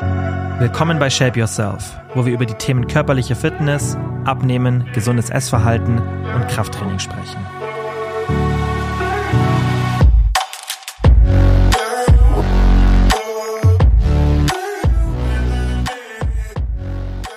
Willkommen bei Shape Yourself, wo wir über die Themen körperliche Fitness, Abnehmen, gesundes Essverhalten und Krafttraining sprechen.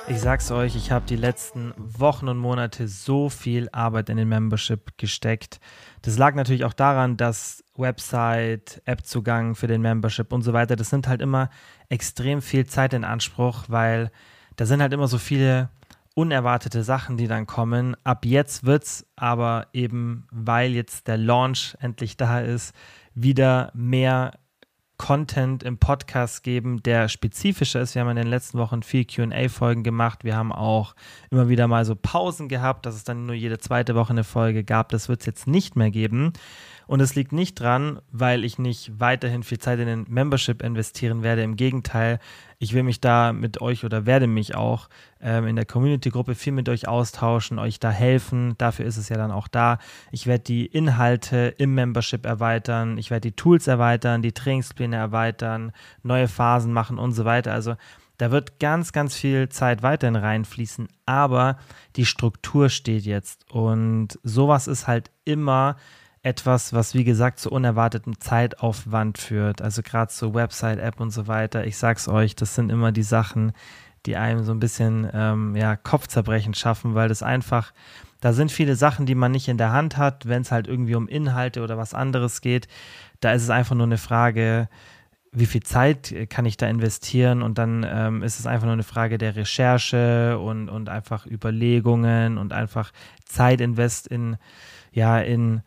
Ich sag's euch, ich habe die letzten Wochen und Monate so viel Arbeit in den Membership gesteckt. Das lag natürlich auch daran, dass Website, App-Zugang für den Membership und so weiter, das nimmt halt immer extrem viel Zeit in Anspruch, weil da sind halt immer so viele unerwartete Sachen, die dann kommen. Ab jetzt wird's aber eben, weil jetzt der Launch endlich da ist, wieder mehr Content im Podcast geben, der spezifischer ist. Wir haben in den letzten Wochen viel QA-Folgen gemacht. Wir haben auch immer wieder mal so Pausen gehabt, dass es dann nur jede zweite Woche eine Folge gab. Das wird es jetzt nicht mehr geben. Und es liegt nicht dran, weil ich nicht weiterhin viel Zeit in den Membership investieren werde. Im Gegenteil, ich will mich da mit euch oder werde mich auch ähm, in der Community-Gruppe viel mit euch austauschen, euch da helfen. Dafür ist es ja dann auch da. Ich werde die Inhalte im Membership erweitern. Ich werde die Tools erweitern, die Trainingspläne erweitern, neue Phasen machen und so weiter. Also da wird ganz, ganz viel Zeit weiterhin reinfließen, aber die Struktur steht jetzt. Und sowas ist halt immer etwas, was wie gesagt zu unerwartetem Zeitaufwand führt. Also gerade so Website, App und so weiter. Ich sag's euch, das sind immer die Sachen, die einem so ein bisschen ähm, ja, Kopfzerbrechen schaffen, weil das einfach, da sind viele Sachen, die man nicht in der Hand hat, wenn es halt irgendwie um Inhalte oder was anderes geht. Da ist es einfach nur eine Frage, wie viel Zeit kann ich da investieren und dann ähm, ist es einfach nur eine Frage der Recherche und, und einfach Überlegungen und einfach Zeit invest in, ja, in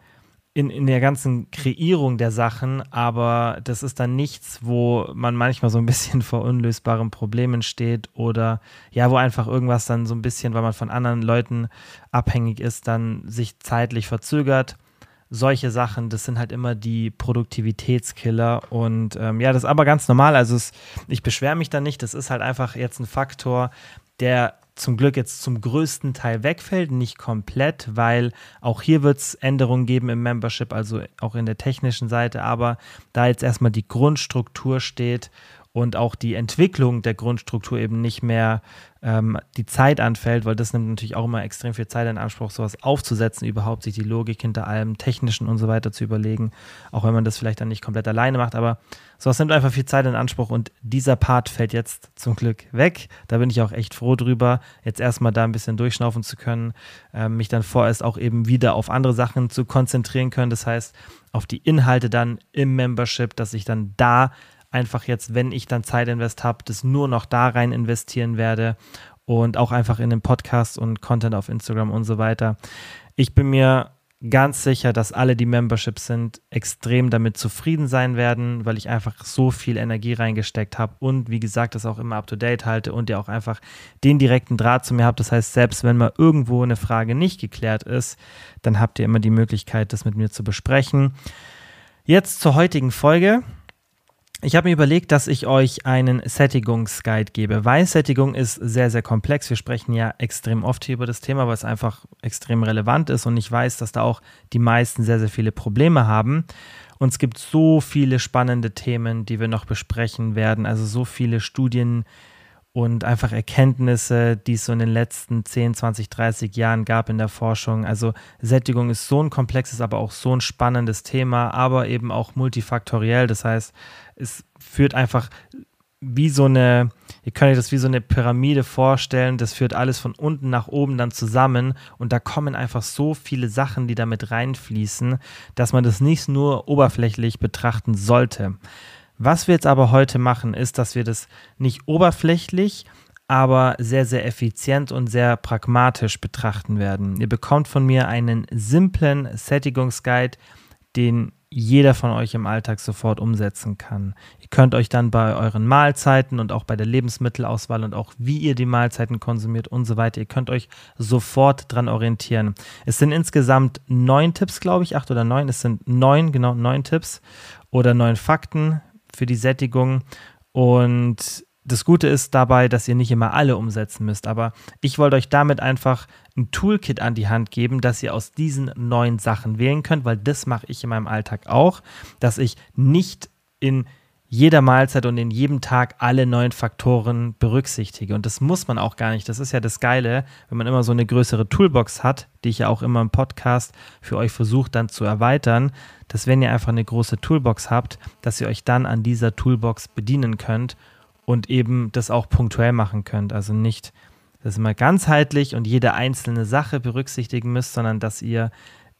in, in der ganzen Kreierung der Sachen, aber das ist dann nichts, wo man manchmal so ein bisschen vor unlösbaren Problemen steht oder ja, wo einfach irgendwas dann so ein bisschen, weil man von anderen Leuten abhängig ist, dann sich zeitlich verzögert. Solche Sachen, das sind halt immer die Produktivitätskiller und ähm, ja, das ist aber ganz normal. Also es, ich beschwere mich da nicht, das ist halt einfach jetzt ein Faktor, der zum Glück jetzt zum größten Teil wegfällt, nicht komplett, weil auch hier wird es Änderungen geben im Membership, also auch in der technischen Seite, aber da jetzt erstmal die Grundstruktur steht und auch die Entwicklung der Grundstruktur eben nicht mehr ähm, die Zeit anfällt, weil das nimmt natürlich auch immer extrem viel Zeit in Anspruch, sowas aufzusetzen, überhaupt sich die Logik hinter allem Technischen und so weiter zu überlegen, auch wenn man das vielleicht dann nicht komplett alleine macht, aber sowas nimmt einfach viel Zeit in Anspruch und dieser Part fällt jetzt zum Glück weg. Da bin ich auch echt froh drüber, jetzt erstmal da ein bisschen durchschnaufen zu können, äh, mich dann vorerst auch eben wieder auf andere Sachen zu konzentrieren können, das heißt auf die Inhalte dann im Membership, dass ich dann da einfach jetzt, wenn ich dann Zeit invest habe, das nur noch da rein investieren werde und auch einfach in den Podcast und Content auf Instagram und so weiter. Ich bin mir ganz sicher, dass alle, die Memberships sind, extrem damit zufrieden sein werden, weil ich einfach so viel Energie reingesteckt habe und wie gesagt, das auch immer up to date halte und ihr auch einfach den direkten Draht zu mir habt. Das heißt, selbst wenn mal irgendwo eine Frage nicht geklärt ist, dann habt ihr immer die Möglichkeit, das mit mir zu besprechen. Jetzt zur heutigen Folge. Ich habe mir überlegt, dass ich euch einen Sättigungsguide gebe, weil Sättigung ist sehr, sehr komplex. Wir sprechen ja extrem oft hier über das Thema, weil es einfach extrem relevant ist und ich weiß, dass da auch die meisten sehr, sehr viele Probleme haben. Und es gibt so viele spannende Themen, die wir noch besprechen werden, also so viele Studien, und einfach Erkenntnisse, die es so in den letzten 10, 20, 30 Jahren gab in der Forschung. Also Sättigung ist so ein komplexes, aber auch so ein spannendes Thema, aber eben auch multifaktoriell. Das heißt, es führt einfach wie so eine, ihr könnt euch das wie so eine Pyramide vorstellen, das führt alles von unten nach oben dann zusammen und da kommen einfach so viele Sachen, die damit reinfließen, dass man das nicht nur oberflächlich betrachten sollte. Was wir jetzt aber heute machen, ist, dass wir das nicht oberflächlich, aber sehr, sehr effizient und sehr pragmatisch betrachten werden. Ihr bekommt von mir einen simplen Sättigungsguide, den jeder von euch im Alltag sofort umsetzen kann. Ihr könnt euch dann bei euren Mahlzeiten und auch bei der Lebensmittelauswahl und auch wie ihr die Mahlzeiten konsumiert und so weiter, ihr könnt euch sofort dran orientieren. Es sind insgesamt neun Tipps, glaube ich, acht oder neun. Es sind neun, genau neun Tipps oder neun Fakten, für die Sättigung. Und das Gute ist dabei, dass ihr nicht immer alle umsetzen müsst. Aber ich wollte euch damit einfach ein Toolkit an die Hand geben, dass ihr aus diesen neuen Sachen wählen könnt, weil das mache ich in meinem Alltag auch, dass ich nicht in jeder Mahlzeit und in jedem Tag alle neuen Faktoren berücksichtige. Und das muss man auch gar nicht. Das ist ja das Geile, wenn man immer so eine größere Toolbox hat, die ich ja auch immer im Podcast für euch versuche dann zu erweitern, dass wenn ihr einfach eine große Toolbox habt, dass ihr euch dann an dieser Toolbox bedienen könnt und eben das auch punktuell machen könnt. Also nicht, dass ihr mal ganzheitlich und jede einzelne Sache berücksichtigen müsst, sondern dass ihr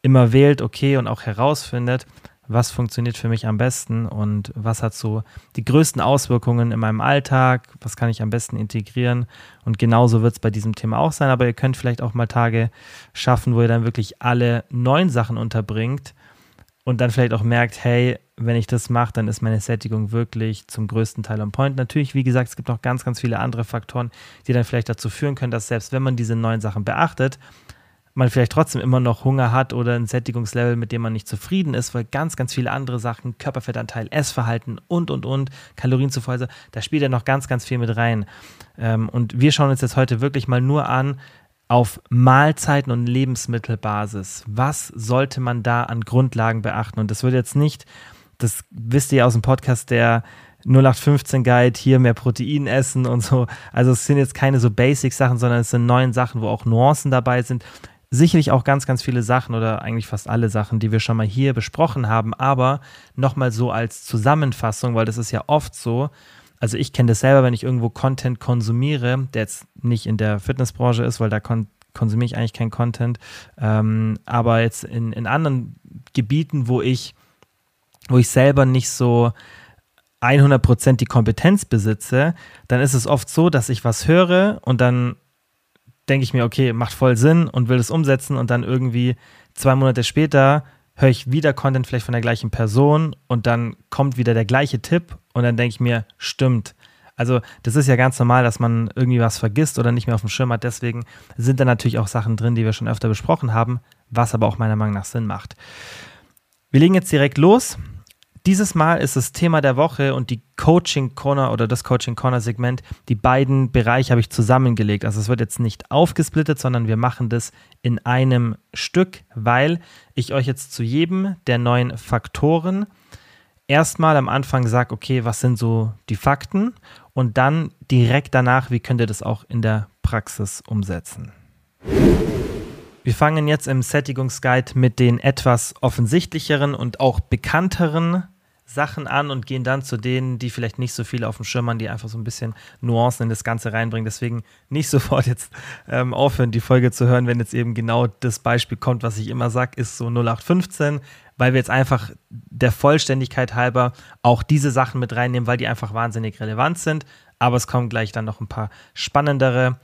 immer wählt, okay, und auch herausfindet, was funktioniert für mich am besten und was hat so die größten Auswirkungen in meinem Alltag, was kann ich am besten integrieren. Und genauso wird es bei diesem Thema auch sein, aber ihr könnt vielleicht auch mal Tage schaffen, wo ihr dann wirklich alle neuen Sachen unterbringt und dann vielleicht auch merkt, hey, wenn ich das mache, dann ist meine Sättigung wirklich zum größten Teil on point. Natürlich, wie gesagt, es gibt noch ganz, ganz viele andere Faktoren, die dann vielleicht dazu führen können, dass selbst wenn man diese neuen Sachen beachtet, man vielleicht trotzdem immer noch Hunger hat oder ein Sättigungslevel, mit dem man nicht zufrieden ist, weil ganz, ganz viele andere Sachen, Körperfettanteil, Essverhalten und, und, und, Kalorienzufuhr, da spielt ja noch ganz, ganz viel mit rein. Ähm, und wir schauen uns jetzt heute wirklich mal nur an, auf Mahlzeiten und Lebensmittelbasis. Was sollte man da an Grundlagen beachten? Und das wird jetzt nicht, das wisst ihr aus dem Podcast, der 0815 Guide, hier mehr Protein essen und so. Also es sind jetzt keine so Basic-Sachen, sondern es sind neuen Sachen, wo auch Nuancen dabei sind sicherlich auch ganz, ganz viele Sachen oder eigentlich fast alle Sachen, die wir schon mal hier besprochen haben, aber nochmal so als Zusammenfassung, weil das ist ja oft so. Also ich kenne das selber, wenn ich irgendwo Content konsumiere, der jetzt nicht in der Fitnessbranche ist, weil da kon konsumiere ich eigentlich keinen Content, ähm, aber jetzt in, in anderen Gebieten, wo ich, wo ich selber nicht so 100% die Kompetenz besitze, dann ist es oft so, dass ich was höre und dann denke ich mir, okay, macht voll Sinn und will das umsetzen und dann irgendwie zwei Monate später höre ich wieder Content vielleicht von der gleichen Person und dann kommt wieder der gleiche Tipp und dann denke ich mir, stimmt. Also das ist ja ganz normal, dass man irgendwie was vergisst oder nicht mehr auf dem Schirm hat. Deswegen sind da natürlich auch Sachen drin, die wir schon öfter besprochen haben, was aber auch meiner Meinung nach Sinn macht. Wir legen jetzt direkt los. Dieses Mal ist das Thema der Woche und die Coaching Corner oder das Coaching Corner Segment. Die beiden Bereiche habe ich zusammengelegt. Also es wird jetzt nicht aufgesplittet, sondern wir machen das in einem Stück, weil ich euch jetzt zu jedem der neuen Faktoren erstmal am Anfang sage, okay, was sind so die Fakten und dann direkt danach, wie könnt ihr das auch in der Praxis umsetzen. Wir fangen jetzt im Sättigungsguide mit den etwas offensichtlicheren und auch bekannteren Sachen an und gehen dann zu denen, die vielleicht nicht so viel auf dem Schirm haben, die einfach so ein bisschen Nuancen in das Ganze reinbringen. Deswegen nicht sofort jetzt ähm, aufhören, die Folge zu hören, wenn jetzt eben genau das Beispiel kommt, was ich immer sage, ist so 0815, weil wir jetzt einfach der Vollständigkeit halber auch diese Sachen mit reinnehmen, weil die einfach wahnsinnig relevant sind. Aber es kommen gleich dann noch ein paar spannendere.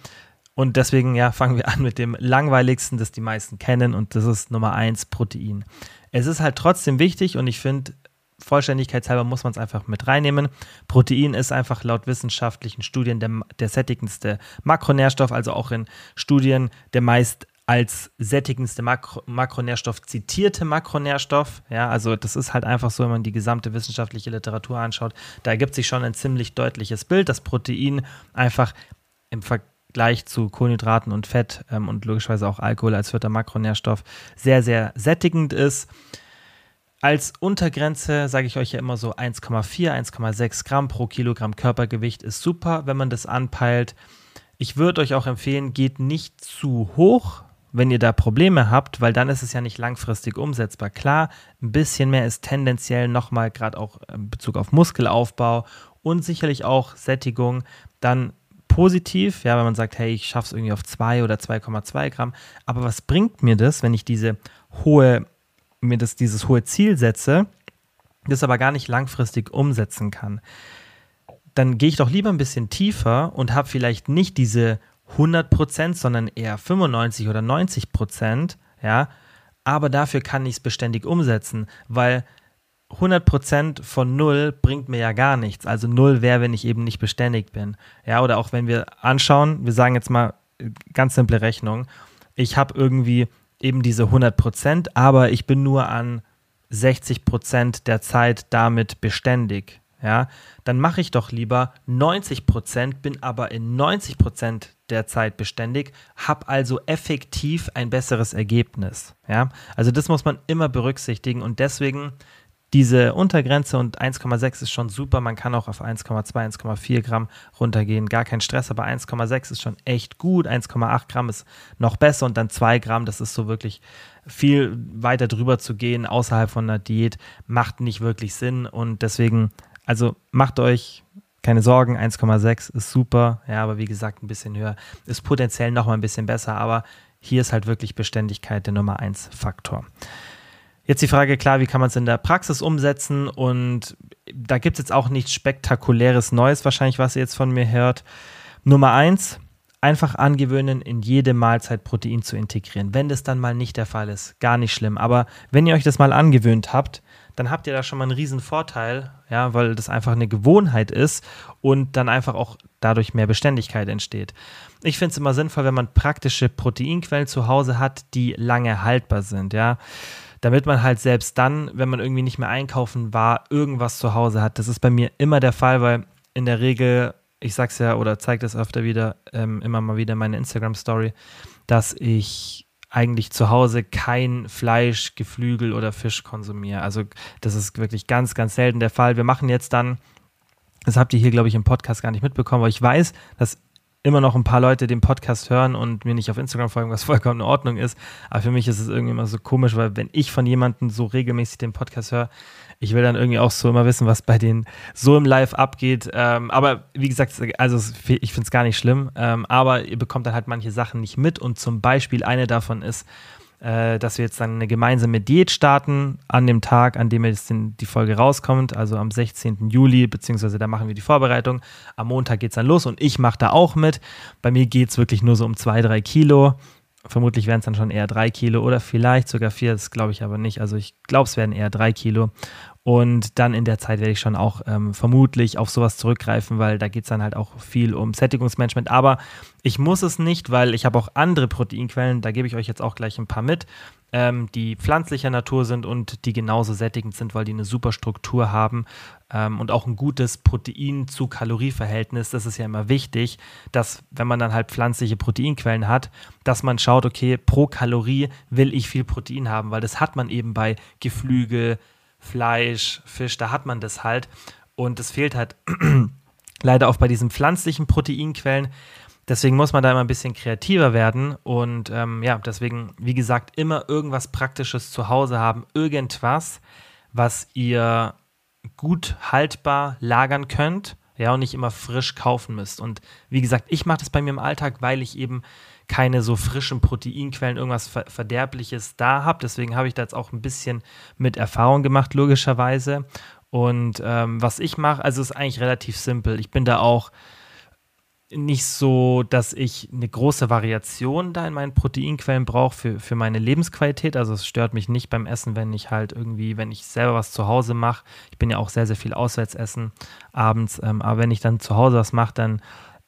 Und deswegen, ja, fangen wir an mit dem langweiligsten, das die meisten kennen, und das ist Nummer eins, Protein. Es ist halt trotzdem wichtig und ich finde, Vollständigkeitshalber muss man es einfach mit reinnehmen. Protein ist einfach laut wissenschaftlichen Studien der, der sättigendste Makronährstoff, also auch in Studien der meist als sättigendste Makro Makronährstoff zitierte Makronährstoff. Ja, also das ist halt einfach so, wenn man die gesamte wissenschaftliche Literatur anschaut, da ergibt sich schon ein ziemlich deutliches Bild, dass Protein einfach im Vergleich zu Kohlenhydraten und Fett ähm, und logischerweise auch Alkohol als vierter Makronährstoff sehr, sehr sättigend ist. Als Untergrenze sage ich euch ja immer so 1,4, 1,6 Gramm pro Kilogramm Körpergewicht ist super, wenn man das anpeilt. Ich würde euch auch empfehlen, geht nicht zu hoch, wenn ihr da Probleme habt, weil dann ist es ja nicht langfristig umsetzbar. Klar, ein bisschen mehr ist tendenziell nochmal gerade auch in Bezug auf Muskelaufbau und sicherlich auch Sättigung dann positiv, ja, wenn man sagt, hey, ich schaffe es irgendwie auf 2 oder 2,2 Gramm. Aber was bringt mir das, wenn ich diese hohe mir das, dieses hohe Ziel setze, das aber gar nicht langfristig umsetzen kann, dann gehe ich doch lieber ein bisschen tiefer und habe vielleicht nicht diese 100%, sondern eher 95 oder 90%, ja, aber dafür kann ich es beständig umsetzen, weil 100% von 0 bringt mir ja gar nichts. Also 0 wäre, wenn ich eben nicht beständig bin. Ja, oder auch wenn wir anschauen, wir sagen jetzt mal äh, ganz simple Rechnung, ich habe irgendwie eben diese 100 Prozent, aber ich bin nur an 60 Prozent der Zeit damit beständig. Ja, dann mache ich doch lieber 90 Prozent, bin aber in 90 Prozent der Zeit beständig, habe also effektiv ein besseres Ergebnis. Ja, also das muss man immer berücksichtigen und deswegen diese Untergrenze und 1,6 ist schon super. Man kann auch auf 1,2, 1,4 Gramm runtergehen. Gar kein Stress, aber 1,6 ist schon echt gut. 1,8 Gramm ist noch besser und dann 2 Gramm, das ist so wirklich viel weiter drüber zu gehen außerhalb von einer Diät, macht nicht wirklich Sinn und deswegen, also macht euch keine Sorgen, 1,6 ist super, ja, aber wie gesagt, ein bisschen höher ist potenziell noch mal ein bisschen besser, aber hier ist halt wirklich Beständigkeit der Nummer 1 Faktor. Jetzt die Frage, klar, wie kann man es in der Praxis umsetzen? Und da gibt es jetzt auch nichts spektakuläres Neues, wahrscheinlich, was ihr jetzt von mir hört. Nummer eins, einfach angewöhnen, in jede Mahlzeit Protein zu integrieren. Wenn das dann mal nicht der Fall ist, gar nicht schlimm. Aber wenn ihr euch das mal angewöhnt habt, dann habt ihr da schon mal einen riesen Vorteil, ja, weil das einfach eine Gewohnheit ist und dann einfach auch dadurch mehr Beständigkeit entsteht. Ich finde es immer sinnvoll, wenn man praktische Proteinquellen zu Hause hat, die lange haltbar sind, ja damit man halt selbst dann, wenn man irgendwie nicht mehr einkaufen war, irgendwas zu Hause hat. Das ist bei mir immer der Fall, weil in der Regel, ich sag's ja oder zeige das öfter wieder, ähm, immer mal wieder meine Instagram-Story, dass ich eigentlich zu Hause kein Fleisch, Geflügel oder Fisch konsumiere. Also das ist wirklich ganz, ganz selten der Fall. Wir machen jetzt dann, das habt ihr hier, glaube ich, im Podcast gar nicht mitbekommen, aber ich weiß, dass immer noch ein paar Leute den Podcast hören und mir nicht auf Instagram folgen, was vollkommen in Ordnung ist. Aber für mich ist es irgendwie immer so komisch, weil wenn ich von jemandem so regelmäßig den Podcast höre, ich will dann irgendwie auch so immer wissen, was bei denen so im Live abgeht. Ähm, aber wie gesagt, also ich finde es gar nicht schlimm. Ähm, aber ihr bekommt dann halt manche Sachen nicht mit. Und zum Beispiel eine davon ist, äh, dass wir jetzt dann eine gemeinsame Diät starten an dem Tag, an dem jetzt die Folge rauskommt, also am 16. Juli, beziehungsweise da machen wir die Vorbereitung. Am Montag geht es dann los und ich mache da auch mit. Bei mir geht es wirklich nur so um zwei, drei Kilo. Vermutlich werden es dann schon eher drei Kilo oder vielleicht sogar vier, das glaube ich aber nicht. Also ich glaube, es werden eher drei Kilo. Und dann in der Zeit werde ich schon auch ähm, vermutlich auf sowas zurückgreifen, weil da geht es dann halt auch viel um Sättigungsmanagement. Aber ich muss es nicht, weil ich habe auch andere Proteinquellen, da gebe ich euch jetzt auch gleich ein paar mit, ähm, die pflanzlicher Natur sind und die genauso sättigend sind, weil die eine super Struktur haben ähm, und auch ein gutes Protein zu Kalorieverhältnis. Das ist ja immer wichtig, dass wenn man dann halt pflanzliche Proteinquellen hat, dass man schaut, okay, pro Kalorie will ich viel Protein haben, weil das hat man eben bei Geflügel, Fleisch, Fisch, da hat man das halt. Und es fehlt halt leider auch bei diesen pflanzlichen Proteinquellen. Deswegen muss man da immer ein bisschen kreativer werden und ähm, ja, deswegen, wie gesagt, immer irgendwas Praktisches zu Hause haben, irgendwas, was ihr gut haltbar lagern könnt, ja, und nicht immer frisch kaufen müsst. Und wie gesagt, ich mache das bei mir im Alltag, weil ich eben keine so frischen Proteinquellen, irgendwas Verderbliches da habe. Deswegen habe ich da jetzt auch ein bisschen mit Erfahrung gemacht, logischerweise. Und ähm, was ich mache, also ist eigentlich relativ simpel. Ich bin da auch nicht so, dass ich eine große Variation da in meinen Proteinquellen brauche für, für meine Lebensqualität. Also es stört mich nicht beim Essen, wenn ich halt irgendwie, wenn ich selber was zu Hause mache. Ich bin ja auch sehr, sehr viel auswärts essen abends. Ähm, aber wenn ich dann zu Hause was mache, dann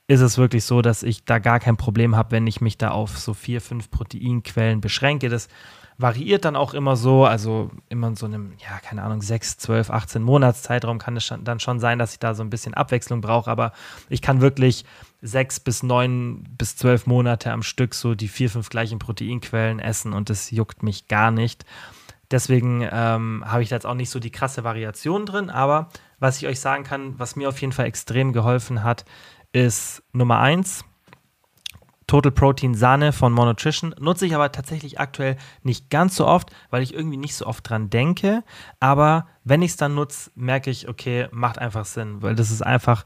ist es wirklich so, dass ich da gar kein Problem habe, wenn ich mich da auf so vier, fünf Proteinquellen beschränke. Das variiert dann auch immer so, also immer in so einem, ja, keine Ahnung, 6, 12, 18 Monatszeitraum kann es dann schon sein, dass ich da so ein bisschen Abwechslung brauche, aber ich kann wirklich sechs bis neun bis zwölf Monate am Stück so die vier, fünf gleichen Proteinquellen essen und das juckt mich gar nicht. Deswegen ähm, habe ich da jetzt auch nicht so die krasse Variation drin, aber was ich euch sagen kann, was mir auf jeden Fall extrem geholfen hat, ist Nummer 1, Total Protein Sahne von Monotrition. Nutze ich aber tatsächlich aktuell nicht ganz so oft, weil ich irgendwie nicht so oft dran denke. Aber wenn ich es dann nutze, merke ich, okay, macht einfach Sinn, weil das ist einfach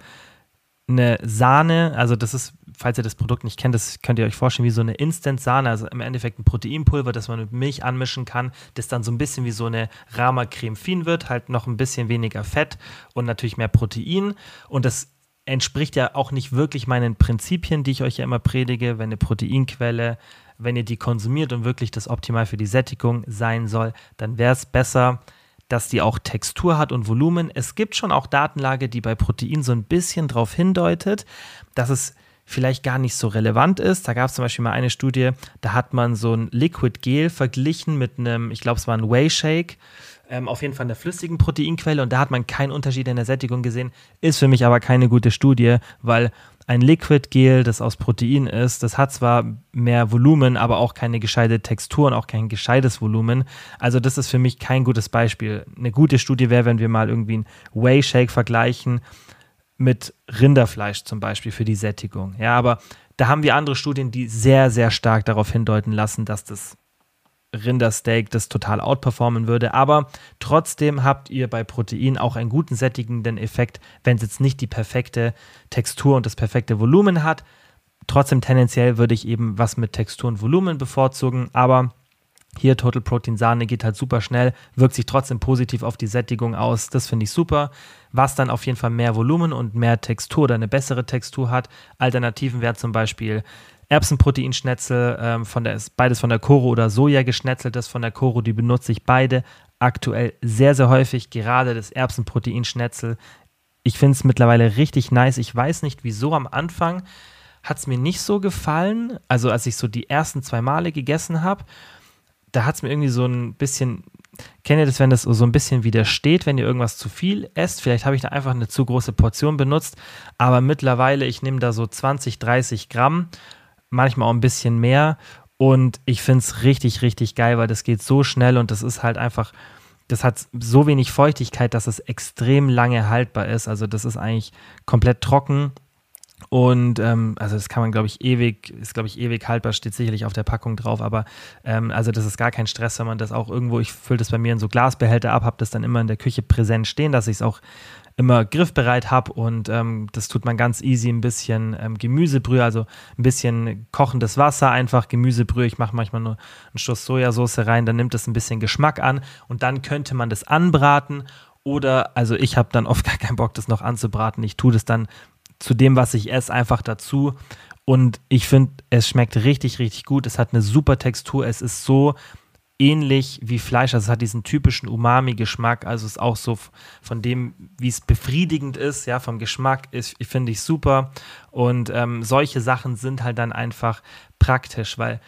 eine Sahne, also das ist, falls ihr das Produkt nicht kennt, das könnt ihr euch vorstellen wie so eine Instant-Sahne, also im Endeffekt ein Proteinpulver, das man mit Milch anmischen kann, das dann so ein bisschen wie so eine Rama-Creme fin wird, halt noch ein bisschen weniger Fett und natürlich mehr Protein und das entspricht ja auch nicht wirklich meinen Prinzipien, die ich euch ja immer predige, wenn eine Proteinquelle, wenn ihr die konsumiert und wirklich das optimal für die Sättigung sein soll, dann wäre es besser, dass die auch Textur hat und Volumen. Es gibt schon auch Datenlage, die bei Protein so ein bisschen darauf hindeutet, dass es vielleicht gar nicht so relevant ist. Da gab es zum Beispiel mal eine Studie, da hat man so ein Liquid Gel verglichen mit einem, ich glaube, es war ein Whey Shake ähm, auf jeden Fall eine flüssigen Proteinquelle und da hat man keinen Unterschied in der Sättigung gesehen. Ist für mich aber keine gute Studie, weil ein Liquid Gel, das aus Protein ist. Das hat zwar mehr Volumen, aber auch keine gescheite Textur und auch kein gescheites Volumen. Also das ist für mich kein gutes Beispiel. Eine gute Studie wäre, wenn wir mal irgendwie einen Whey Shake vergleichen mit Rinderfleisch zum Beispiel für die Sättigung. Ja, aber da haben wir andere Studien, die sehr, sehr stark darauf hindeuten lassen, dass das Rindersteak das total outperformen würde. Aber trotzdem habt ihr bei Protein auch einen guten sättigenden Effekt, wenn es jetzt nicht die perfekte Textur und das perfekte Volumen hat. Trotzdem tendenziell würde ich eben was mit Textur und Volumen bevorzugen, aber hier Total Protein Sahne geht halt super schnell, wirkt sich trotzdem positiv auf die Sättigung aus. Das finde ich super. Was dann auf jeden Fall mehr Volumen und mehr Textur oder eine bessere Textur hat. Alternativen wäre zum Beispiel Erbsenproteinschnetzel, ähm, von der, beides von der Koro oder Soja geschnetzeltes von der Koro, die benutze ich beide aktuell sehr, sehr häufig, gerade das Erbsenproteinschnetzel. Ich finde es mittlerweile richtig nice. Ich weiß nicht, wieso am Anfang hat es mir nicht so gefallen. Also als ich so die ersten zwei Male gegessen habe, da hat es mir irgendwie so ein bisschen, kennt ihr das, wenn das so ein bisschen widersteht, wenn ihr irgendwas zu viel esst? Vielleicht habe ich da einfach eine zu große Portion benutzt, aber mittlerweile, ich nehme da so 20, 30 Gramm manchmal auch ein bisschen mehr. Und ich finde es richtig, richtig geil, weil das geht so schnell und das ist halt einfach, das hat so wenig Feuchtigkeit, dass es extrem lange haltbar ist. Also das ist eigentlich komplett trocken. Und ähm, also das kann man, glaube ich, ewig, ist, glaube ich, ewig haltbar, steht sicherlich auf der Packung drauf, aber ähm, also das ist gar kein Stress, wenn man das auch irgendwo, ich fülle das bei mir in so Glasbehälter ab, habe das dann immer in der Küche präsent stehen, dass ich es auch immer griffbereit habe und ähm, das tut man ganz easy ein bisschen ähm, Gemüsebrühe, also ein bisschen kochendes Wasser, einfach Gemüsebrühe. Ich mache manchmal nur einen Schuss Sojasauce rein, dann nimmt es ein bisschen Geschmack an und dann könnte man das anbraten oder, also ich habe dann oft gar keinen Bock, das noch anzubraten. Ich tue das dann zu dem, was ich esse, einfach dazu und ich finde, es schmeckt richtig, richtig gut. Es hat eine super Textur. Es ist so ähnlich wie Fleisch. Also es hat diesen typischen Umami-Geschmack. Also es ist auch so von dem, wie es befriedigend ist, ja, vom Geschmack ist, finde ich super. Und ähm, solche Sachen sind halt dann einfach praktisch, weil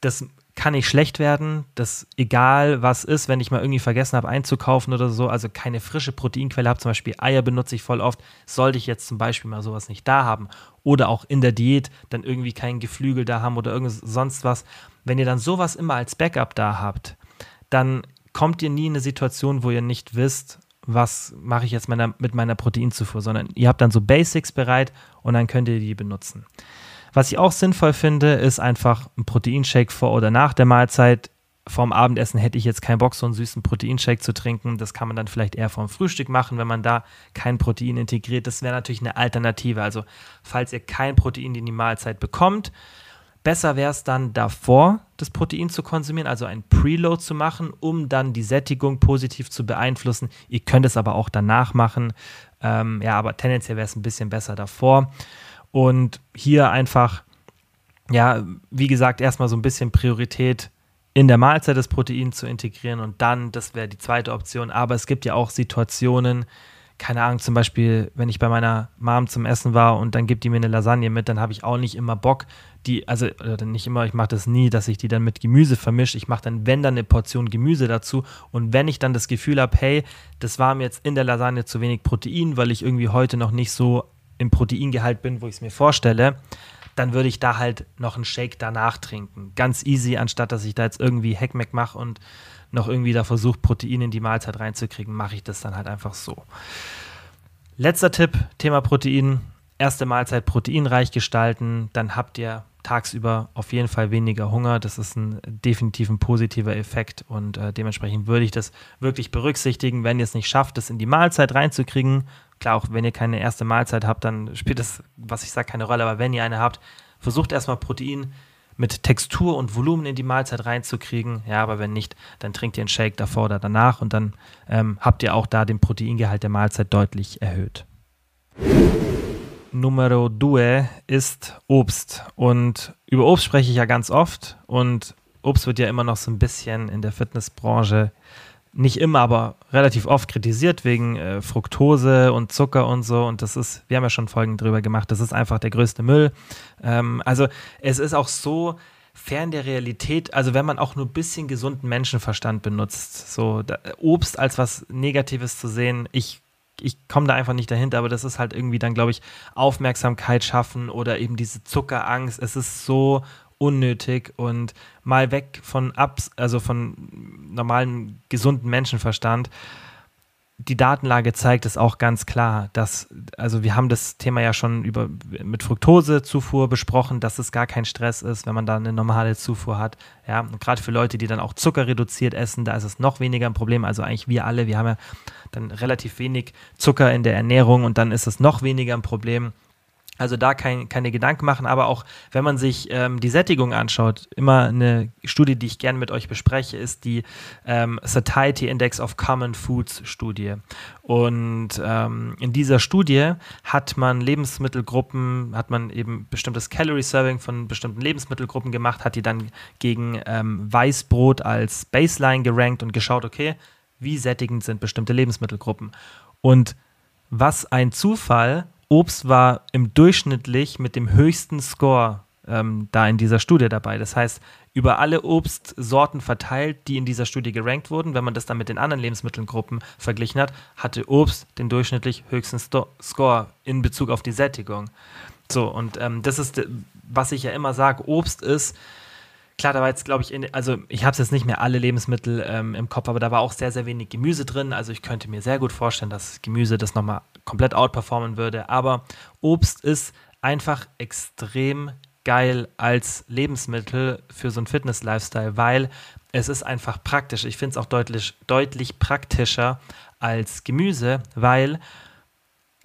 das kann nicht schlecht werden. Das egal was ist, wenn ich mal irgendwie vergessen habe einzukaufen oder so, also keine frische Proteinquelle habe, zum Beispiel Eier benutze ich voll oft, sollte ich jetzt zum Beispiel mal sowas nicht da haben oder auch in der Diät dann irgendwie kein Geflügel da haben oder irgend sonst was, wenn ihr dann sowas immer als Backup da habt, dann kommt ihr nie in eine Situation, wo ihr nicht wisst, was mache ich jetzt meiner, mit meiner Proteinzufuhr, sondern ihr habt dann so Basics bereit und dann könnt ihr die benutzen. Was ich auch sinnvoll finde, ist einfach ein Proteinshake vor oder nach der Mahlzeit. Vorm Abendessen hätte ich jetzt keinen Bock, so einen süßen Proteinshake zu trinken. Das kann man dann vielleicht eher vorm Frühstück machen, wenn man da kein Protein integriert. Das wäre natürlich eine Alternative. Also, falls ihr kein Protein in die Mahlzeit bekommt, Besser wäre es dann davor, das Protein zu konsumieren, also ein Preload zu machen, um dann die Sättigung positiv zu beeinflussen. Ihr könnt es aber auch danach machen. Ähm, ja, aber tendenziell wäre es ein bisschen besser davor. Und hier einfach, ja, wie gesagt, erstmal so ein bisschen Priorität in der Mahlzeit das Protein zu integrieren und dann, das wäre die zweite Option. Aber es gibt ja auch Situationen, keine Ahnung, zum Beispiel, wenn ich bei meiner Mom zum Essen war und dann gibt die mir eine Lasagne mit, dann habe ich auch nicht immer Bock, die, also nicht immer, ich mache das nie, dass ich die dann mit Gemüse vermische. Ich mache dann, wenn dann eine Portion Gemüse dazu. Und wenn ich dann das Gefühl habe, hey, das war mir jetzt in der Lasagne zu wenig Protein, weil ich irgendwie heute noch nicht so im Proteingehalt bin, wo ich es mir vorstelle, dann würde ich da halt noch einen Shake danach trinken. Ganz easy, anstatt dass ich da jetzt irgendwie Heckmeck mache und noch irgendwie da versuche, Protein in die Mahlzeit reinzukriegen, mache ich das dann halt einfach so. Letzter Tipp, Thema Protein. Erste Mahlzeit proteinreich gestalten, dann habt ihr tagsüber auf jeden Fall weniger Hunger. Das ist ein definitiv ein positiver Effekt und äh, dementsprechend würde ich das wirklich berücksichtigen, wenn ihr es nicht schafft, das in die Mahlzeit reinzukriegen. Klar, auch wenn ihr keine erste Mahlzeit habt, dann spielt das, was ich sage, keine Rolle, aber wenn ihr eine habt, versucht erstmal Protein mit Textur und Volumen in die Mahlzeit reinzukriegen. Ja, aber wenn nicht, dann trinkt ihr einen Shake davor oder danach und dann ähm, habt ihr auch da den Proteingehalt der Mahlzeit deutlich erhöht. Numero due ist Obst. Und über Obst spreche ich ja ganz oft. Und Obst wird ja immer noch so ein bisschen in der Fitnessbranche nicht immer, aber relativ oft kritisiert wegen äh, Fructose und Zucker und so. Und das ist, wir haben ja schon Folgen drüber gemacht, das ist einfach der größte Müll. Ähm, also es ist auch so fern der Realität, also wenn man auch nur ein bisschen gesunden Menschenverstand benutzt, so da, Obst als was Negatives zu sehen, ich ich komme da einfach nicht dahinter, aber das ist halt irgendwie dann, glaube ich, Aufmerksamkeit schaffen oder eben diese Zuckerangst. Es ist so unnötig und mal weg von Abs, also von normalen, gesunden Menschenverstand die Datenlage zeigt es auch ganz klar, dass, also wir haben das Thema ja schon über, mit Fructosezufuhr besprochen, dass es gar kein Stress ist, wenn man da eine normale Zufuhr hat. Ja, gerade für Leute, die dann auch Zucker reduziert essen, da ist es noch weniger ein Problem. Also eigentlich wir alle, wir haben ja dann relativ wenig Zucker in der Ernährung und dann ist es noch weniger ein Problem. Also da kein, keine Gedanken machen, aber auch wenn man sich ähm, die Sättigung anschaut, immer eine Studie, die ich gerne mit euch bespreche, ist die ähm, Satiety Index of Common Foods Studie. Und ähm, in dieser Studie hat man Lebensmittelgruppen, hat man eben bestimmtes Calorie Serving von bestimmten Lebensmittelgruppen gemacht, hat die dann gegen ähm, Weißbrot als Baseline gerankt und geschaut, okay, wie sättigend sind bestimmte Lebensmittelgruppen. Und was ein Zufall Obst war im durchschnittlich mit dem höchsten Score ähm, da in dieser Studie dabei. Das heißt, über alle Obstsorten verteilt, die in dieser Studie gerankt wurden, wenn man das dann mit den anderen Lebensmittelgruppen verglichen hat, hatte Obst den durchschnittlich höchsten Sto Score in Bezug auf die Sättigung. So, und ähm, das ist, was ich ja immer sage, Obst ist klar, da war jetzt, glaube ich, in, also ich habe es jetzt nicht mehr alle Lebensmittel ähm, im Kopf, aber da war auch sehr, sehr wenig Gemüse drin. Also ich könnte mir sehr gut vorstellen, dass Gemüse das nochmal komplett outperformen würde. Aber Obst ist einfach extrem geil als Lebensmittel für so einen Fitness-Lifestyle, weil es ist einfach praktisch. Ich finde es auch deutlich, deutlich praktischer als Gemüse, weil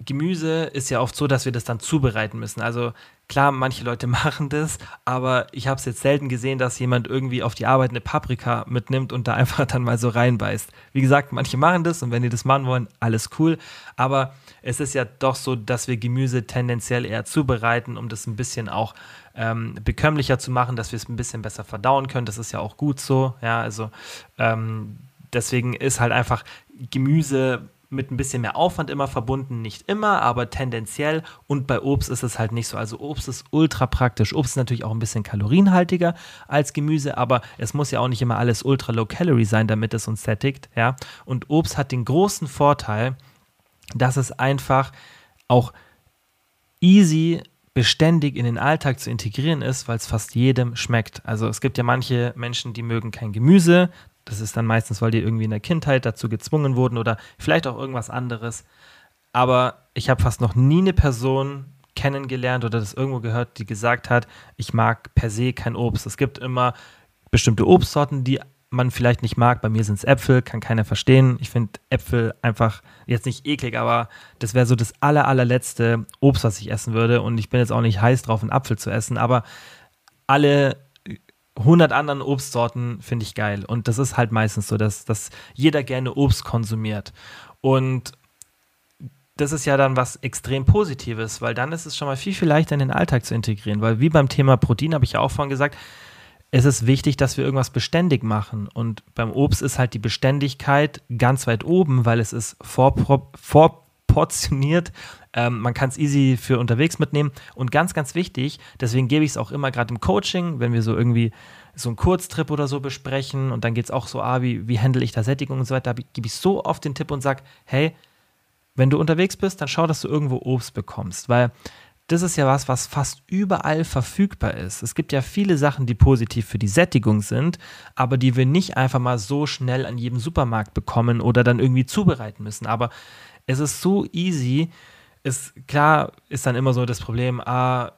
Gemüse ist ja oft so, dass wir das dann zubereiten müssen. Also klar, manche Leute machen das, aber ich habe es jetzt selten gesehen, dass jemand irgendwie auf die Arbeit eine Paprika mitnimmt und da einfach dann mal so reinbeißt. Wie gesagt, manche machen das und wenn die das machen wollen, alles cool. Aber es ist ja doch so, dass wir Gemüse tendenziell eher zubereiten, um das ein bisschen auch ähm, bekömmlicher zu machen, dass wir es ein bisschen besser verdauen können. Das ist ja auch gut so. Ja, also ähm, deswegen ist halt einfach Gemüse mit ein bisschen mehr Aufwand immer verbunden, nicht immer, aber tendenziell. Und bei Obst ist es halt nicht so. Also Obst ist ultra praktisch. Obst ist natürlich auch ein bisschen kalorienhaltiger als Gemüse, aber es muss ja auch nicht immer alles ultra low calorie sein, damit es uns sättigt. Ja? Und Obst hat den großen Vorteil, dass es einfach auch easy beständig in den Alltag zu integrieren ist, weil es fast jedem schmeckt. Also es gibt ja manche Menschen, die mögen kein Gemüse, das ist dann meistens, weil die irgendwie in der Kindheit dazu gezwungen wurden oder vielleicht auch irgendwas anderes. Aber ich habe fast noch nie eine Person kennengelernt oder das irgendwo gehört, die gesagt hat, ich mag per se kein Obst. Es gibt immer bestimmte Obstsorten, die man vielleicht nicht mag. Bei mir sind es Äpfel, kann keiner verstehen. Ich finde Äpfel einfach jetzt nicht eklig, aber das wäre so das aller, allerletzte Obst, was ich essen würde. Und ich bin jetzt auch nicht heiß drauf, einen Apfel zu essen, aber alle 100 anderen Obstsorten finde ich geil. Und das ist halt meistens so, dass, dass jeder gerne Obst konsumiert. Und das ist ja dann was extrem Positives, weil dann ist es schon mal viel, viel leichter in den Alltag zu integrieren. Weil wie beim Thema Protein habe ich ja auch vorhin gesagt, es ist wichtig, dass wir irgendwas beständig machen. Und beim Obst ist halt die Beständigkeit ganz weit oben, weil es ist vorportioniert ähm, man kann es easy für unterwegs mitnehmen. Und ganz, ganz wichtig, deswegen gebe ich es auch immer gerade im Coaching, wenn wir so irgendwie so einen Kurztrip oder so besprechen und dann geht es auch so, ah, wie, wie handle ich da Sättigung und so weiter, gebe ich so oft den Tipp und sage, hey, wenn du unterwegs bist, dann schau, dass du irgendwo Obst bekommst, weil das ist ja was, was fast überall verfügbar ist. Es gibt ja viele Sachen, die positiv für die Sättigung sind, aber die wir nicht einfach mal so schnell an jedem Supermarkt bekommen oder dann irgendwie zubereiten müssen. Aber es ist so easy, ist klar, ist dann immer so das Problem, ah,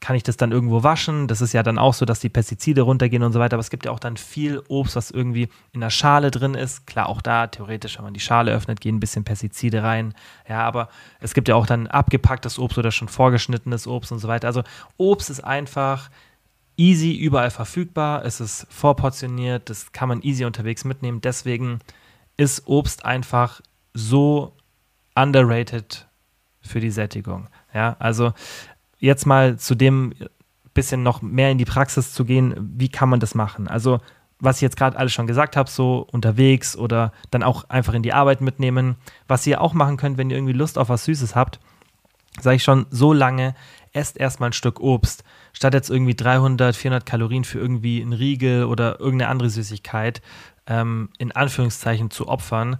kann ich das dann irgendwo waschen? Das ist ja dann auch so, dass die Pestizide runtergehen und so weiter. Aber es gibt ja auch dann viel Obst, was irgendwie in der Schale drin ist. Klar, auch da theoretisch, wenn man die Schale öffnet, gehen ein bisschen Pestizide rein. Ja, aber es gibt ja auch dann abgepacktes Obst oder schon vorgeschnittenes Obst und so weiter. Also Obst ist einfach easy überall verfügbar. Es ist vorportioniert. Das kann man easy unterwegs mitnehmen. Deswegen ist Obst einfach so underrated für die Sättigung. Ja, also jetzt mal zu dem bisschen noch mehr in die Praxis zu gehen, wie kann man das machen? Also, was ich jetzt gerade alles schon gesagt habe, so unterwegs oder dann auch einfach in die Arbeit mitnehmen. Was ihr auch machen könnt, wenn ihr irgendwie Lust auf was Süßes habt, sage ich schon so lange, esst erstmal ein Stück Obst, statt jetzt irgendwie 300, 400 Kalorien für irgendwie einen Riegel oder irgendeine andere Süßigkeit ähm, in Anführungszeichen zu opfern.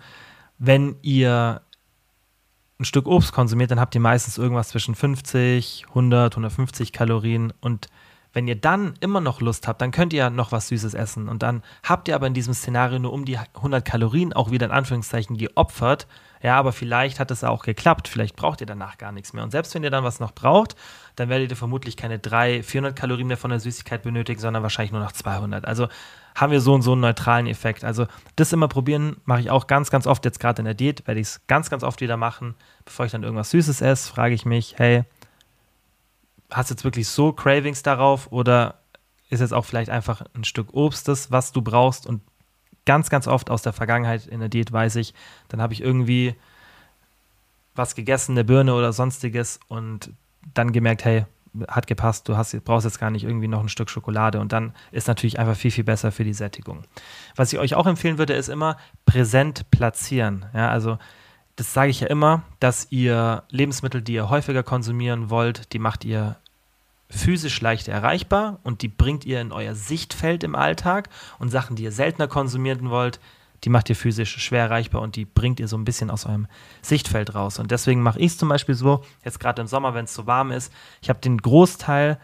Wenn ihr ein Stück Obst konsumiert, dann habt ihr meistens irgendwas zwischen 50, 100, 150 Kalorien und wenn ihr dann immer noch Lust habt, dann könnt ihr noch was Süßes essen. Und dann habt ihr aber in diesem Szenario nur um die 100 Kalorien auch wieder in Anführungszeichen geopfert. Ja, aber vielleicht hat es auch geklappt. Vielleicht braucht ihr danach gar nichts mehr. Und selbst wenn ihr dann was noch braucht, dann werdet ihr vermutlich keine 300, 400 Kalorien mehr von der Süßigkeit benötigen, sondern wahrscheinlich nur noch 200. Also haben wir so und so einen neutralen Effekt. Also das immer probieren, mache ich auch ganz, ganz oft. Jetzt gerade in der Diät werde ich es ganz, ganz oft wieder machen. Bevor ich dann irgendwas Süßes esse, frage ich mich, hey, hast du jetzt wirklich so Cravings darauf oder ist jetzt auch vielleicht einfach ein Stück Obst das, was du brauchst und ganz, ganz oft aus der Vergangenheit in der Diät weiß ich, dann habe ich irgendwie was gegessen, eine Birne oder sonstiges und dann gemerkt, hey, hat gepasst, du hast, brauchst jetzt gar nicht irgendwie noch ein Stück Schokolade und dann ist natürlich einfach viel, viel besser für die Sättigung. Was ich euch auch empfehlen würde, ist immer präsent platzieren. Ja, also das sage ich ja immer, dass ihr Lebensmittel, die ihr häufiger konsumieren wollt, die macht ihr physisch leicht erreichbar und die bringt ihr in euer Sichtfeld im Alltag und Sachen, die ihr seltener konsumieren wollt, die macht ihr physisch schwer erreichbar und die bringt ihr so ein bisschen aus eurem Sichtfeld raus. Und deswegen mache ich es zum Beispiel so, jetzt gerade im Sommer, wenn es so warm ist, ich habe den Großteil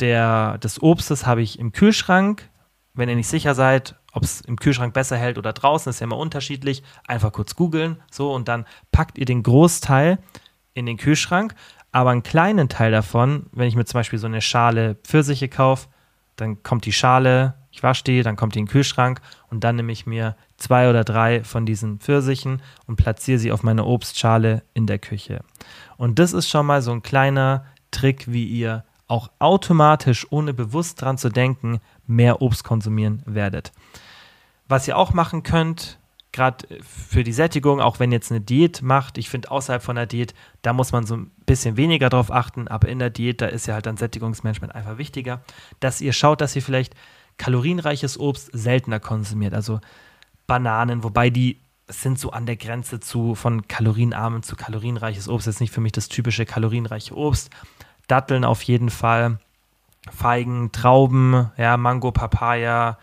der, des Obstes habe ich im Kühlschrank. Wenn ihr nicht sicher seid, ob es im Kühlschrank besser hält oder draußen, ist ja immer unterschiedlich. Einfach kurz googeln, so und dann packt ihr den Großteil in den Kühlschrank. Aber einen kleinen Teil davon, wenn ich mir zum Beispiel so eine Schale Pfirsiche kaufe, dann kommt die Schale, ich wasche die, dann kommt die in den Kühlschrank und dann nehme ich mir zwei oder drei von diesen Pfirsichen und platziere sie auf meine Obstschale in der Küche. Und das ist schon mal so ein kleiner Trick, wie ihr auch automatisch, ohne bewusst dran zu denken, mehr Obst konsumieren werdet. Was ihr auch machen könnt, gerade für die Sättigung, auch wenn ihr jetzt eine Diät macht, ich finde außerhalb von der Diät, da muss man so ein bisschen weniger drauf achten, aber in der Diät, da ist ja halt dann Sättigungsmanagement einfach wichtiger, dass ihr schaut, dass ihr vielleicht kalorienreiches Obst seltener konsumiert. Also Bananen, wobei die sind so an der Grenze zu von kalorienarmem zu kalorienreiches Obst. Das ist nicht für mich das typische kalorienreiche Obst. Datteln auf jeden Fall, Feigen, Trauben, ja, Mango, Papaya,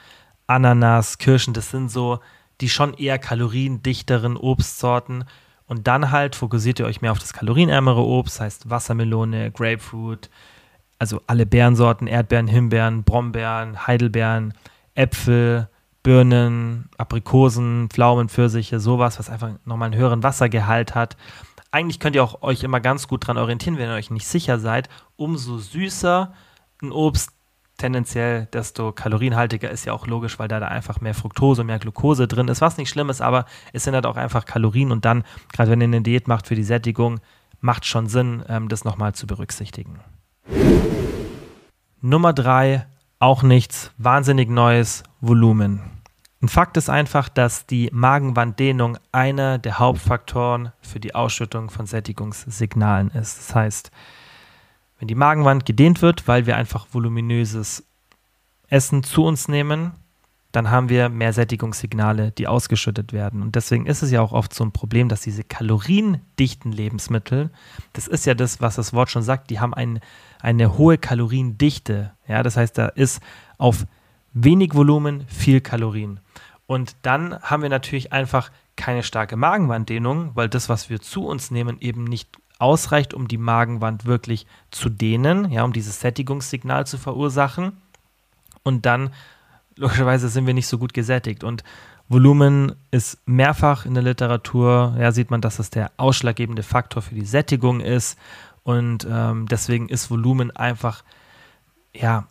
Ananas, Kirschen, das sind so die schon eher kaloriendichteren Obstsorten. Und dann halt fokussiert ihr euch mehr auf das kalorienärmere Obst, heißt Wassermelone, Grapefruit, also alle Beerensorten, Erdbeeren, Himbeeren, Brombeeren, Heidelbeeren, Äpfel, Birnen, Aprikosen, Pflaumen, Pfirsiche, sowas, was einfach nochmal einen höheren Wassergehalt hat. Eigentlich könnt ihr auch euch immer ganz gut dran orientieren, wenn ihr euch nicht sicher seid. Umso süßer ein Obst tendenziell, desto kalorienhaltiger ist ja auch logisch, weil da, da einfach mehr Fructose, mehr Glucose drin ist, was nicht schlimm ist, aber es sind halt auch einfach Kalorien und dann, gerade wenn ihr eine Diät macht für die Sättigung, macht schon Sinn, ähm, das nochmal zu berücksichtigen. Nummer drei, auch nichts wahnsinnig Neues, Volumen. Ein Fakt ist einfach, dass die Magenwanddehnung einer der Hauptfaktoren für die Ausschüttung von Sättigungssignalen ist. Das heißt, wenn die Magenwand gedehnt wird, weil wir einfach voluminöses Essen zu uns nehmen, dann haben wir mehr Sättigungssignale, die ausgeschüttet werden. Und deswegen ist es ja auch oft so ein Problem, dass diese kaloriendichten Lebensmittel, das ist ja das, was das Wort schon sagt, die haben ein, eine hohe Kaloriendichte. Ja, das heißt, da ist auf wenig Volumen viel Kalorien. Und dann haben wir natürlich einfach keine starke Magenwanddehnung, weil das, was wir zu uns nehmen, eben nicht ausreicht, um die Magenwand wirklich zu dehnen, ja, um dieses Sättigungssignal zu verursachen. Und dann logischerweise sind wir nicht so gut gesättigt. Und Volumen ist mehrfach in der Literatur, ja, sieht man, dass es der ausschlaggebende Faktor für die Sättigung ist. Und ähm, deswegen ist Volumen einfach, ja,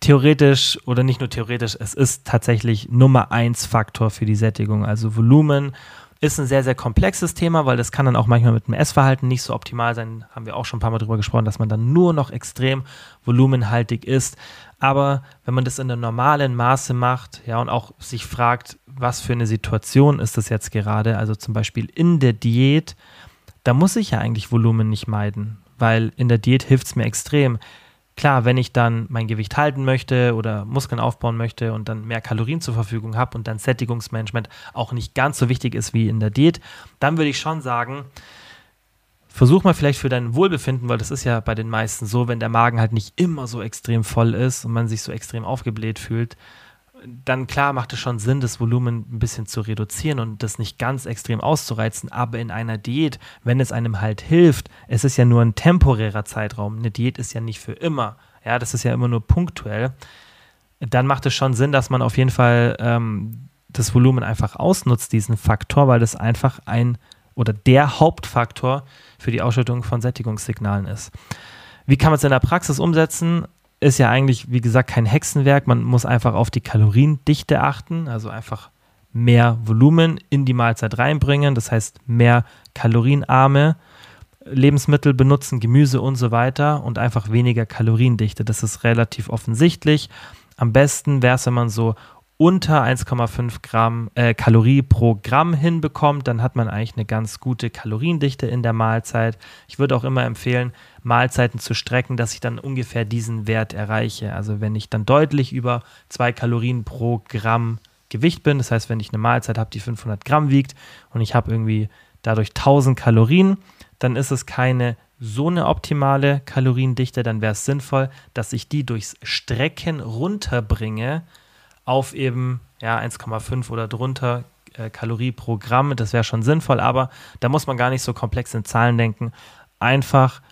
theoretisch oder nicht nur theoretisch, es ist tatsächlich Nummer eins Faktor für die Sättigung. Also Volumen ist ein sehr, sehr komplexes Thema, weil das kann dann auch manchmal mit dem Essverhalten nicht so optimal sein. Haben wir auch schon ein paar Mal drüber gesprochen, dass man dann nur noch extrem volumenhaltig ist. Aber wenn man das in einem normalen Maße macht, ja, und auch sich fragt, was für eine Situation ist das jetzt gerade, also zum Beispiel in der Diät, da muss ich ja eigentlich Volumen nicht meiden, weil in der Diät hilft es mir extrem. Klar, wenn ich dann mein Gewicht halten möchte oder Muskeln aufbauen möchte und dann mehr Kalorien zur Verfügung habe und dann Sättigungsmanagement auch nicht ganz so wichtig ist wie in der Diät, dann würde ich schon sagen, versuch mal vielleicht für dein Wohlbefinden, weil das ist ja bei den meisten so, wenn der Magen halt nicht immer so extrem voll ist und man sich so extrem aufgebläht fühlt, dann klar macht es schon Sinn, das Volumen ein bisschen zu reduzieren und das nicht ganz extrem auszureizen. Aber in einer Diät, wenn es einem halt hilft, es ist ja nur ein temporärer Zeitraum. Eine Diät ist ja nicht für immer. Ja, das ist ja immer nur punktuell. Dann macht es schon Sinn, dass man auf jeden Fall ähm, das Volumen einfach ausnutzt, diesen Faktor, weil das einfach ein oder der Hauptfaktor für die Ausschüttung von Sättigungssignalen ist. Wie kann man es in der Praxis umsetzen? ist ja eigentlich, wie gesagt, kein Hexenwerk. Man muss einfach auf die Kaloriendichte achten, also einfach mehr Volumen in die Mahlzeit reinbringen. Das heißt, mehr kalorienarme Lebensmittel benutzen, Gemüse und so weiter und einfach weniger Kaloriendichte. Das ist relativ offensichtlich. Am besten wäre es, wenn man so unter 1,5 Gramm äh, Kalorie pro Gramm hinbekommt, dann hat man eigentlich eine ganz gute Kaloriendichte in der Mahlzeit. Ich würde auch immer empfehlen, Mahlzeiten zu strecken, dass ich dann ungefähr diesen Wert erreiche. Also wenn ich dann deutlich über 2 Kalorien pro Gramm Gewicht bin, das heißt, wenn ich eine Mahlzeit habe, die 500 Gramm wiegt und ich habe irgendwie dadurch 1000 Kalorien, dann ist es keine so eine optimale Kaloriendichte, dann wäre es sinnvoll, dass ich die durchs Strecken runterbringe auf eben ja, 1,5 oder drunter äh, Kalorie pro Gramm. Das wäre schon sinnvoll, aber da muss man gar nicht so komplex in Zahlen denken. Einfach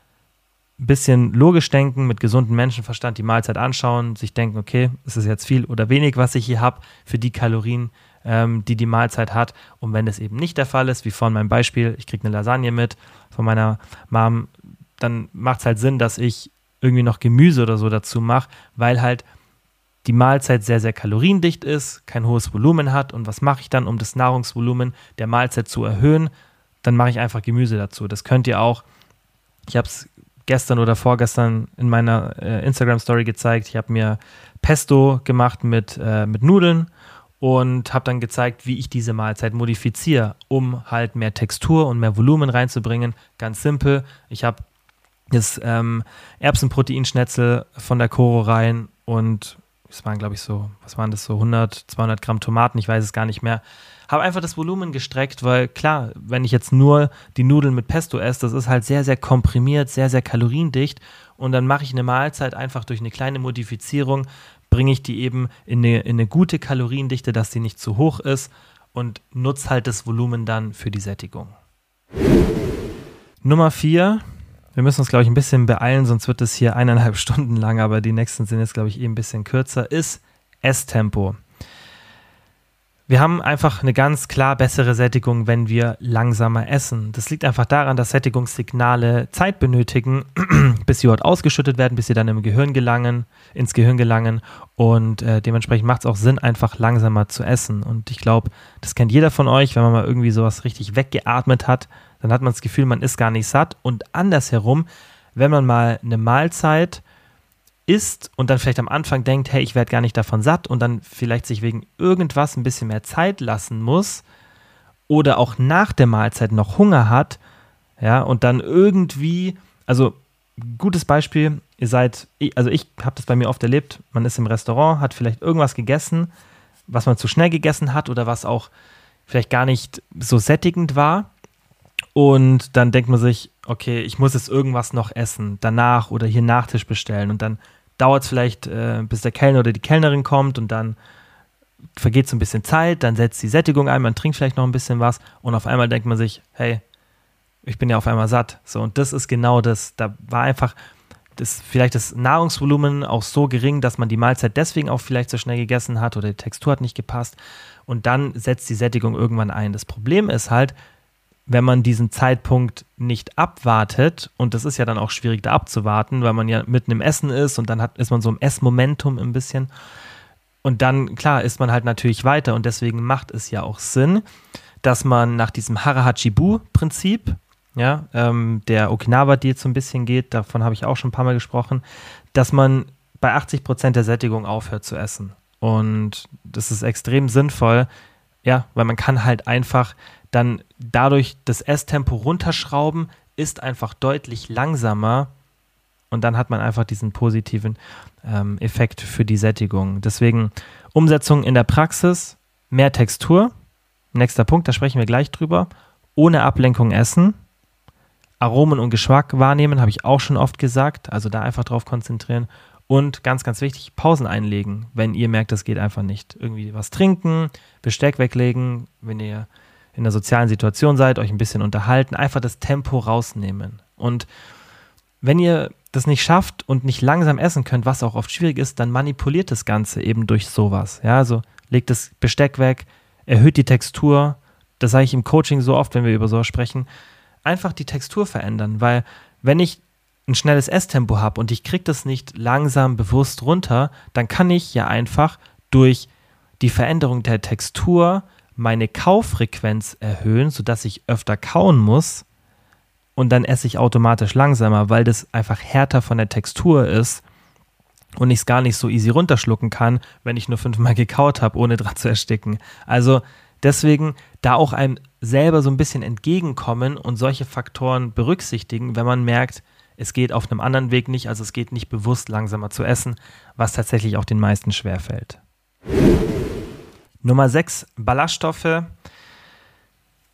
ein bisschen logisch denken, mit gesundem Menschenverstand die Mahlzeit anschauen, sich denken, okay, ist es jetzt viel oder wenig, was ich hier habe für die Kalorien, ähm, die die Mahlzeit hat. Und wenn das eben nicht der Fall ist, wie von meinem Beispiel, ich kriege eine Lasagne mit von meiner Mom, dann macht es halt Sinn, dass ich irgendwie noch Gemüse oder so dazu mache, weil halt die Mahlzeit sehr, sehr kaloriendicht ist, kein hohes Volumen hat. Und was mache ich dann, um das Nahrungsvolumen der Mahlzeit zu erhöhen? Dann mache ich einfach Gemüse dazu. Das könnt ihr auch. Ich habe es gestern oder vorgestern in meiner äh, Instagram-Story gezeigt. Ich habe mir Pesto gemacht mit, äh, mit Nudeln und habe dann gezeigt, wie ich diese Mahlzeit modifiziere, um halt mehr Textur und mehr Volumen reinzubringen. Ganz simpel. Ich habe das ähm, Erbsenproteinschnetzel von der Koro rein und es waren, glaube ich, so, was waren das, so 100, 200 Gramm Tomaten, ich weiß es gar nicht mehr. Habe einfach das Volumen gestreckt, weil klar, wenn ich jetzt nur die Nudeln mit Pesto esse, das ist halt sehr, sehr komprimiert, sehr, sehr kaloriendicht. Und dann mache ich eine Mahlzeit einfach durch eine kleine Modifizierung, bringe ich die eben in eine, in eine gute Kaloriendichte, dass sie nicht zu hoch ist und nutze halt das Volumen dann für die Sättigung. Nummer vier, wir müssen uns, glaube ich, ein bisschen beeilen, sonst wird es hier eineinhalb Stunden lang, aber die nächsten sind jetzt, glaube ich, eh ein bisschen kürzer, ist Esstempo. Wir haben einfach eine ganz klar bessere Sättigung, wenn wir langsamer essen. Das liegt einfach daran, dass Sättigungssignale Zeit benötigen, bis sie dort ausgeschüttet werden, bis sie dann im Gehirn gelangen, ins Gehirn gelangen. Und äh, dementsprechend macht es auch Sinn, einfach langsamer zu essen. Und ich glaube, das kennt jeder von euch, wenn man mal irgendwie sowas richtig weggeatmet hat, dann hat man das Gefühl, man ist gar nicht satt. Und andersherum, wenn man mal eine Mahlzeit isst und dann vielleicht am Anfang denkt, hey, ich werde gar nicht davon satt und dann vielleicht sich wegen irgendwas ein bisschen mehr Zeit lassen muss oder auch nach der Mahlzeit noch Hunger hat, ja, und dann irgendwie, also gutes Beispiel, ihr seid, also ich habe das bei mir oft erlebt, man ist im Restaurant, hat vielleicht irgendwas gegessen, was man zu schnell gegessen hat oder was auch vielleicht gar nicht so sättigend war und dann denkt man sich, okay, ich muss jetzt irgendwas noch essen, danach oder hier Nachtisch bestellen. Und dann dauert es vielleicht, äh, bis der Kellner oder die Kellnerin kommt und dann vergeht so ein bisschen Zeit, dann setzt die Sättigung ein, man trinkt vielleicht noch ein bisschen was und auf einmal denkt man sich, hey, ich bin ja auf einmal satt. So, und das ist genau das. Da war einfach das, vielleicht das Nahrungsvolumen auch so gering, dass man die Mahlzeit deswegen auch vielleicht so schnell gegessen hat oder die Textur hat nicht gepasst. Und dann setzt die Sättigung irgendwann ein. Das Problem ist halt, wenn man diesen Zeitpunkt nicht abwartet, und das ist ja dann auch schwierig da abzuwarten, weil man ja mitten im Essen ist und dann hat, ist man so im Essmomentum ein bisschen. Und dann, klar, ist man halt natürlich weiter und deswegen macht es ja auch Sinn, dass man nach diesem Harahachibu-Prinzip, ja, ähm, der Okinawa-Diät so ein bisschen geht, davon habe ich auch schon ein paar Mal gesprochen, dass man bei 80 Prozent der Sättigung aufhört zu essen. Und das ist extrem sinnvoll, ja, weil man kann halt einfach dann dadurch das Esstempo runterschrauben, ist einfach deutlich langsamer und dann hat man einfach diesen positiven ähm, Effekt für die Sättigung. Deswegen Umsetzung in der Praxis, mehr Textur. Nächster Punkt, da sprechen wir gleich drüber. Ohne Ablenkung essen. Aromen und Geschmack wahrnehmen, habe ich auch schon oft gesagt. Also da einfach drauf konzentrieren. Und ganz, ganz wichtig, Pausen einlegen, wenn ihr merkt, das geht einfach nicht. Irgendwie was trinken, Besteck weglegen, wenn ihr in einer sozialen Situation seid, euch ein bisschen unterhalten, einfach das Tempo rausnehmen. Und wenn ihr das nicht schafft und nicht langsam essen könnt, was auch oft schwierig ist, dann manipuliert das Ganze eben durch sowas. Ja, also legt das Besteck weg, erhöht die Textur. Das sage ich im Coaching so oft, wenn wir über sowas sprechen. Einfach die Textur verändern, weil wenn ich ein schnelles Esstempo habe und ich kriege das nicht langsam bewusst runter, dann kann ich ja einfach durch die Veränderung der Textur meine Kauffrequenz erhöhen, sodass ich öfter kauen muss und dann esse ich automatisch langsamer, weil das einfach härter von der Textur ist und ich es gar nicht so easy runterschlucken kann, wenn ich nur fünfmal gekaut habe, ohne dran zu ersticken. Also deswegen da auch einem selber so ein bisschen entgegenkommen und solche Faktoren berücksichtigen, wenn man merkt, es geht auf einem anderen Weg nicht, also es geht nicht bewusst langsamer zu essen, was tatsächlich auch den meisten schwerfällt. Nummer 6, Ballaststoffe.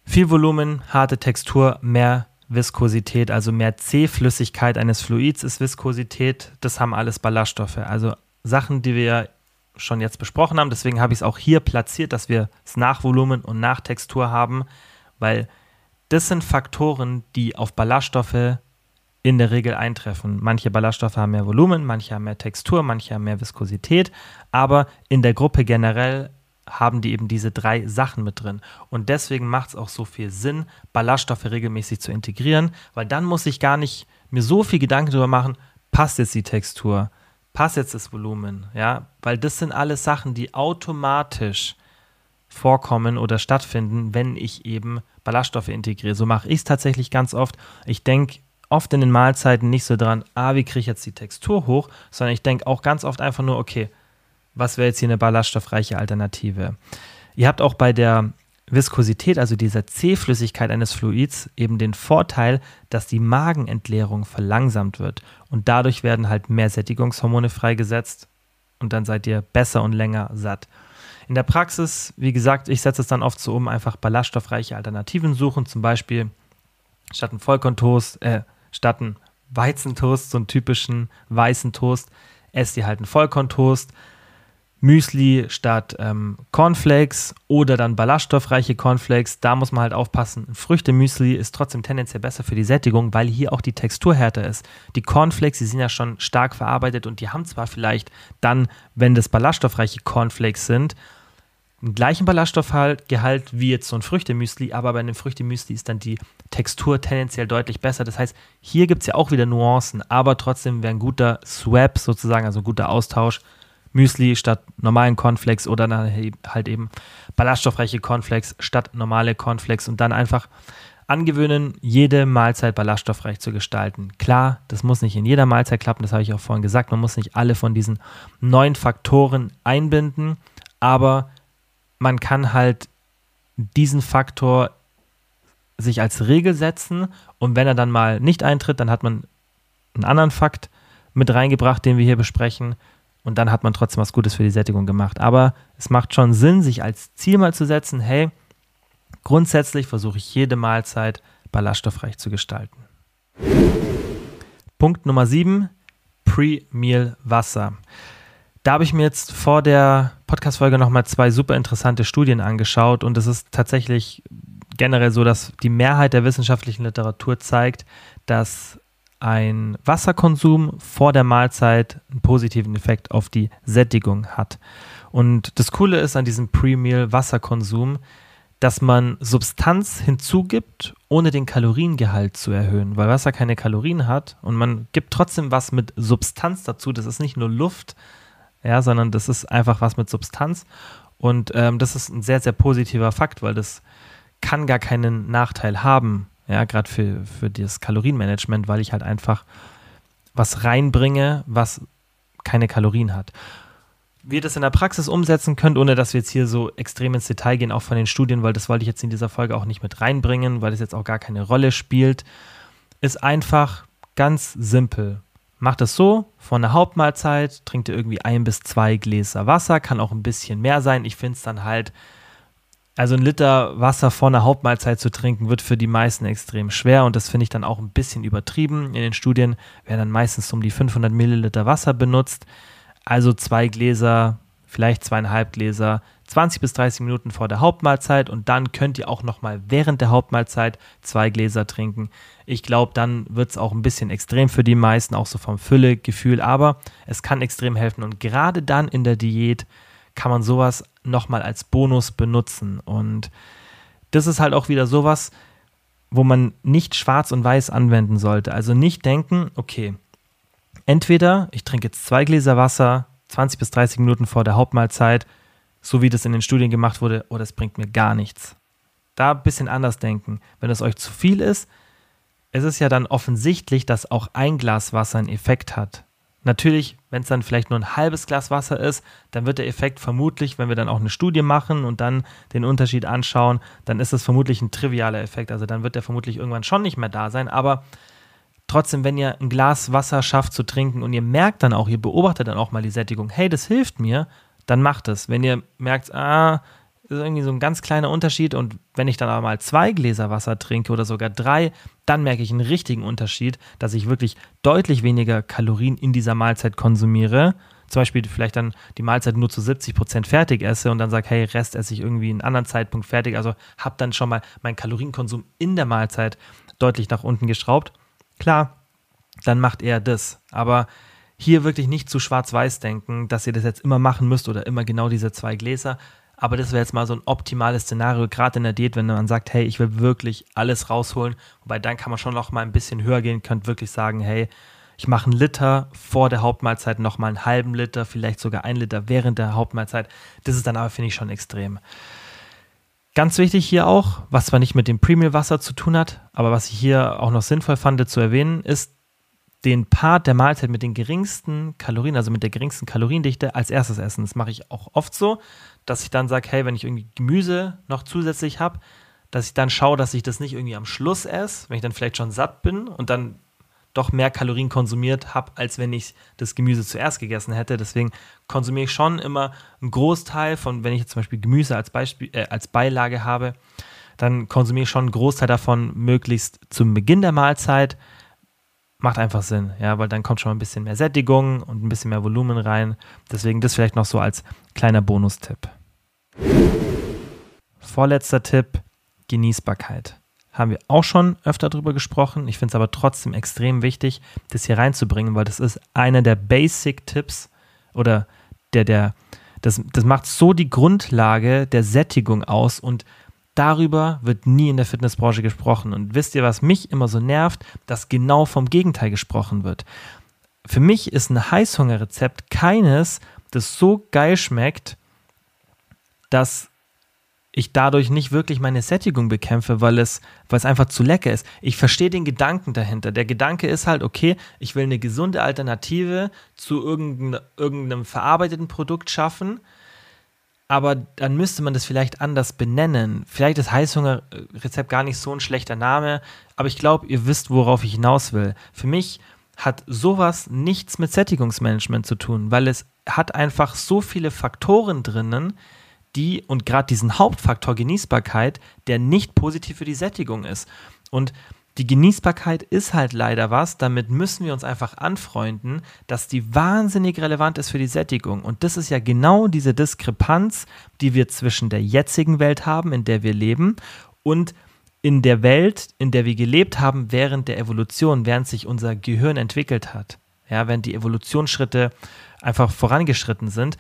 Viel Volumen, harte Textur, mehr Viskosität, also mehr C-Flüssigkeit eines Fluids ist Viskosität. Das haben alles Ballaststoffe. Also Sachen, die wir schon jetzt besprochen haben. Deswegen habe ich es auch hier platziert, dass wir es nach Volumen und nach Textur haben, weil das sind Faktoren, die auf Ballaststoffe in der Regel eintreffen. Manche Ballaststoffe haben mehr Volumen, manche haben mehr Textur, manche haben mehr Viskosität, aber in der Gruppe generell haben die eben diese drei Sachen mit drin. Und deswegen macht es auch so viel Sinn, Ballaststoffe regelmäßig zu integrieren, weil dann muss ich gar nicht mir so viel Gedanken darüber machen, passt jetzt die Textur, passt jetzt das Volumen, ja, weil das sind alles Sachen, die automatisch vorkommen oder stattfinden, wenn ich eben Ballaststoffe integriere. So mache ich es tatsächlich ganz oft. Ich denke oft in den Mahlzeiten nicht so dran, ah, wie kriege ich jetzt die Textur hoch, sondern ich denke auch ganz oft einfach nur, okay, was wäre jetzt hier eine ballaststoffreiche Alternative? Ihr habt auch bei der Viskosität, also dieser C-Flüssigkeit eines Fluids, eben den Vorteil, dass die Magenentleerung verlangsamt wird und dadurch werden halt mehr Sättigungshormone freigesetzt und dann seid ihr besser und länger satt. In der Praxis, wie gesagt, ich setze es dann oft so um, einfach ballaststoffreiche Alternativen suchen, zum Beispiel statt einen Vollkorntoast, äh, statt einen Weizentoast, so einen typischen weißen Toast, esst ihr halt einen Vollkorntoast, Müsli statt ähm, Cornflakes oder dann ballaststoffreiche Cornflakes. Da muss man halt aufpassen. Früchtemüsli ist trotzdem tendenziell besser für die Sättigung, weil hier auch die Textur härter ist. Die Cornflakes, die sind ja schon stark verarbeitet und die haben zwar vielleicht dann, wenn das ballaststoffreiche Cornflakes sind, den gleichen Ballaststoffgehalt wie jetzt so ein Früchtemüsli, aber bei einem Früchtemüsli ist dann die Textur tendenziell deutlich besser. Das heißt, hier gibt es ja auch wieder Nuancen, aber trotzdem wäre ein guter Swap sozusagen, also ein guter Austausch Müsli statt normalen Cornflakes oder halt eben ballaststoffreiche Cornflakes statt normale Cornflakes und dann einfach angewöhnen, jede Mahlzeit ballaststoffreich zu gestalten. Klar, das muss nicht in jeder Mahlzeit klappen, das habe ich auch vorhin gesagt, man muss nicht alle von diesen neun Faktoren einbinden, aber man kann halt diesen Faktor sich als Regel setzen und wenn er dann mal nicht eintritt, dann hat man einen anderen Fakt mit reingebracht, den wir hier besprechen und dann hat man trotzdem was Gutes für die Sättigung gemacht. Aber es macht schon Sinn, sich als Ziel mal zu setzen, hey, grundsätzlich versuche ich jede Mahlzeit ballaststoffreich zu gestalten. Punkt Nummer 7, Pre-Meal Wasser. Da habe ich mir jetzt vor der Podcast-Folge nochmal zwei super interessante Studien angeschaut und es ist tatsächlich generell so, dass die Mehrheit der wissenschaftlichen Literatur zeigt, dass ein Wasserkonsum vor der Mahlzeit einen positiven Effekt auf die Sättigung hat. Und das Coole ist an diesem Pre-Meal-Wasserkonsum, dass man Substanz hinzugibt, ohne den Kaloriengehalt zu erhöhen, weil Wasser keine Kalorien hat und man gibt trotzdem was mit Substanz dazu. Das ist nicht nur Luft, ja, sondern das ist einfach was mit Substanz. Und ähm, das ist ein sehr, sehr positiver Fakt, weil das kann gar keinen Nachteil haben, ja, gerade für, für das Kalorienmanagement, weil ich halt einfach was reinbringe, was keine Kalorien hat. Wie ihr das in der Praxis umsetzen könnt, ohne dass wir jetzt hier so extrem ins Detail gehen, auch von den Studien, weil das wollte ich jetzt in dieser Folge auch nicht mit reinbringen, weil es jetzt auch gar keine Rolle spielt, ist einfach ganz simpel. Macht es so, vor einer Hauptmahlzeit trinkt ihr irgendwie ein bis zwei Gläser Wasser, kann auch ein bisschen mehr sein. Ich finde es dann halt Also ein Liter Wasser vor einer Hauptmahlzeit zu trinken, wird für die meisten extrem schwer und das finde ich dann auch ein bisschen übertrieben. In den Studien werden dann meistens um die 500 Milliliter Wasser benutzt. Also zwei Gläser, vielleicht zweieinhalb Gläser, 20 bis 30 Minuten vor der Hauptmahlzeit und dann könnt ihr auch nochmal während der Hauptmahlzeit zwei Gläser trinken. Ich glaube, dann wird es auch ein bisschen extrem für die meisten, auch so vom Füllegefühl, aber es kann extrem helfen und gerade dann in der Diät kann man sowas nochmal als Bonus benutzen. Und das ist halt auch wieder sowas, wo man nicht schwarz und weiß anwenden sollte. Also nicht denken, okay, entweder ich trinke jetzt zwei Gläser Wasser 20 bis 30 Minuten vor der Hauptmahlzeit, so wie das in den Studien gemacht wurde, oder es bringt mir gar nichts. Da ein bisschen anders denken. Wenn es euch zu viel ist, es ist ja dann offensichtlich, dass auch ein Glas Wasser einen Effekt hat. Natürlich, wenn es dann vielleicht nur ein halbes Glas Wasser ist, dann wird der Effekt vermutlich, wenn wir dann auch eine Studie machen und dann den Unterschied anschauen, dann ist es vermutlich ein trivialer Effekt. Also dann wird der vermutlich irgendwann schon nicht mehr da sein. Aber trotzdem, wenn ihr ein Glas Wasser schafft zu trinken und ihr merkt dann auch, ihr beobachtet dann auch mal die Sättigung, hey, das hilft mir, dann macht es. Wenn ihr merkt, ah, ist irgendwie so ein ganz kleiner Unterschied. Und wenn ich dann aber mal zwei Gläser Wasser trinke oder sogar drei, dann merke ich einen richtigen Unterschied, dass ich wirklich deutlich weniger Kalorien in dieser Mahlzeit konsumiere. Zum Beispiel vielleicht dann die Mahlzeit nur zu 70 Prozent fertig esse und dann sage, hey, Rest esse ich irgendwie einen anderen Zeitpunkt fertig. Also habe dann schon mal meinen Kalorienkonsum in der Mahlzeit deutlich nach unten geschraubt. Klar, dann macht er das. Aber hier wirklich nicht zu schwarz-weiß denken, dass ihr das jetzt immer machen müsst oder immer genau diese zwei Gläser, aber das wäre jetzt mal so ein optimales Szenario, gerade in der Diät, wenn man sagt, hey, ich will wirklich alles rausholen. Wobei dann kann man schon noch mal ein bisschen höher gehen, könnt wirklich sagen, hey, ich mache einen Liter vor der Hauptmahlzeit, noch mal einen halben Liter, vielleicht sogar einen Liter während der Hauptmahlzeit. Das ist dann aber, finde ich, schon extrem. Ganz wichtig hier auch, was zwar nicht mit dem Premium-Wasser zu tun hat, aber was ich hier auch noch sinnvoll fand zu erwähnen, ist, den Part der Mahlzeit mit den geringsten Kalorien, also mit der geringsten Kaloriendichte, als erstes essen. Das mache ich auch oft so, dass ich dann sage, hey, wenn ich irgendwie Gemüse noch zusätzlich habe, dass ich dann schaue, dass ich das nicht irgendwie am Schluss esse, wenn ich dann vielleicht schon satt bin und dann doch mehr Kalorien konsumiert habe, als wenn ich das Gemüse zuerst gegessen hätte. Deswegen konsumiere ich schon immer einen Großteil von, wenn ich jetzt zum Beispiel Gemüse als, Beispiel, äh, als Beilage habe, dann konsumiere ich schon einen Großteil davon möglichst zum Beginn der Mahlzeit macht einfach Sinn, ja, weil dann kommt schon ein bisschen mehr Sättigung und ein bisschen mehr Volumen rein. Deswegen das vielleicht noch so als kleiner Bonustipp. Vorletzter Tipp, Genießbarkeit. Haben wir auch schon öfter darüber gesprochen. Ich finde es aber trotzdem extrem wichtig, das hier reinzubringen, weil das ist einer der Basic-Tipps oder der, der, das, das macht so die Grundlage der Sättigung aus und Darüber wird nie in der Fitnessbranche gesprochen. Und wisst ihr, was mich immer so nervt? Dass genau vom Gegenteil gesprochen wird. Für mich ist ein Heißhungerrezept keines, das so geil schmeckt, dass ich dadurch nicht wirklich meine Sättigung bekämpfe, weil es, weil es einfach zu lecker ist. Ich verstehe den Gedanken dahinter. Der Gedanke ist halt, okay, ich will eine gesunde Alternative zu irgendeinem, irgendeinem verarbeiteten Produkt schaffen, aber dann müsste man das vielleicht anders benennen. Vielleicht ist Heißhungerrezept gar nicht so ein schlechter Name, aber ich glaube, ihr wisst, worauf ich hinaus will. Für mich hat sowas nichts mit Sättigungsmanagement zu tun, weil es hat einfach so viele Faktoren drinnen, die und gerade diesen Hauptfaktor Genießbarkeit, der nicht positiv für die Sättigung ist. Und die Genießbarkeit ist halt leider was, damit müssen wir uns einfach anfreunden, dass die wahnsinnig relevant ist für die Sättigung. Und das ist ja genau diese Diskrepanz, die wir zwischen der jetzigen Welt haben, in der wir leben, und in der Welt, in der wir gelebt haben während der Evolution, während sich unser Gehirn entwickelt hat. Ja, während die Evolutionsschritte einfach vorangeschritten sind.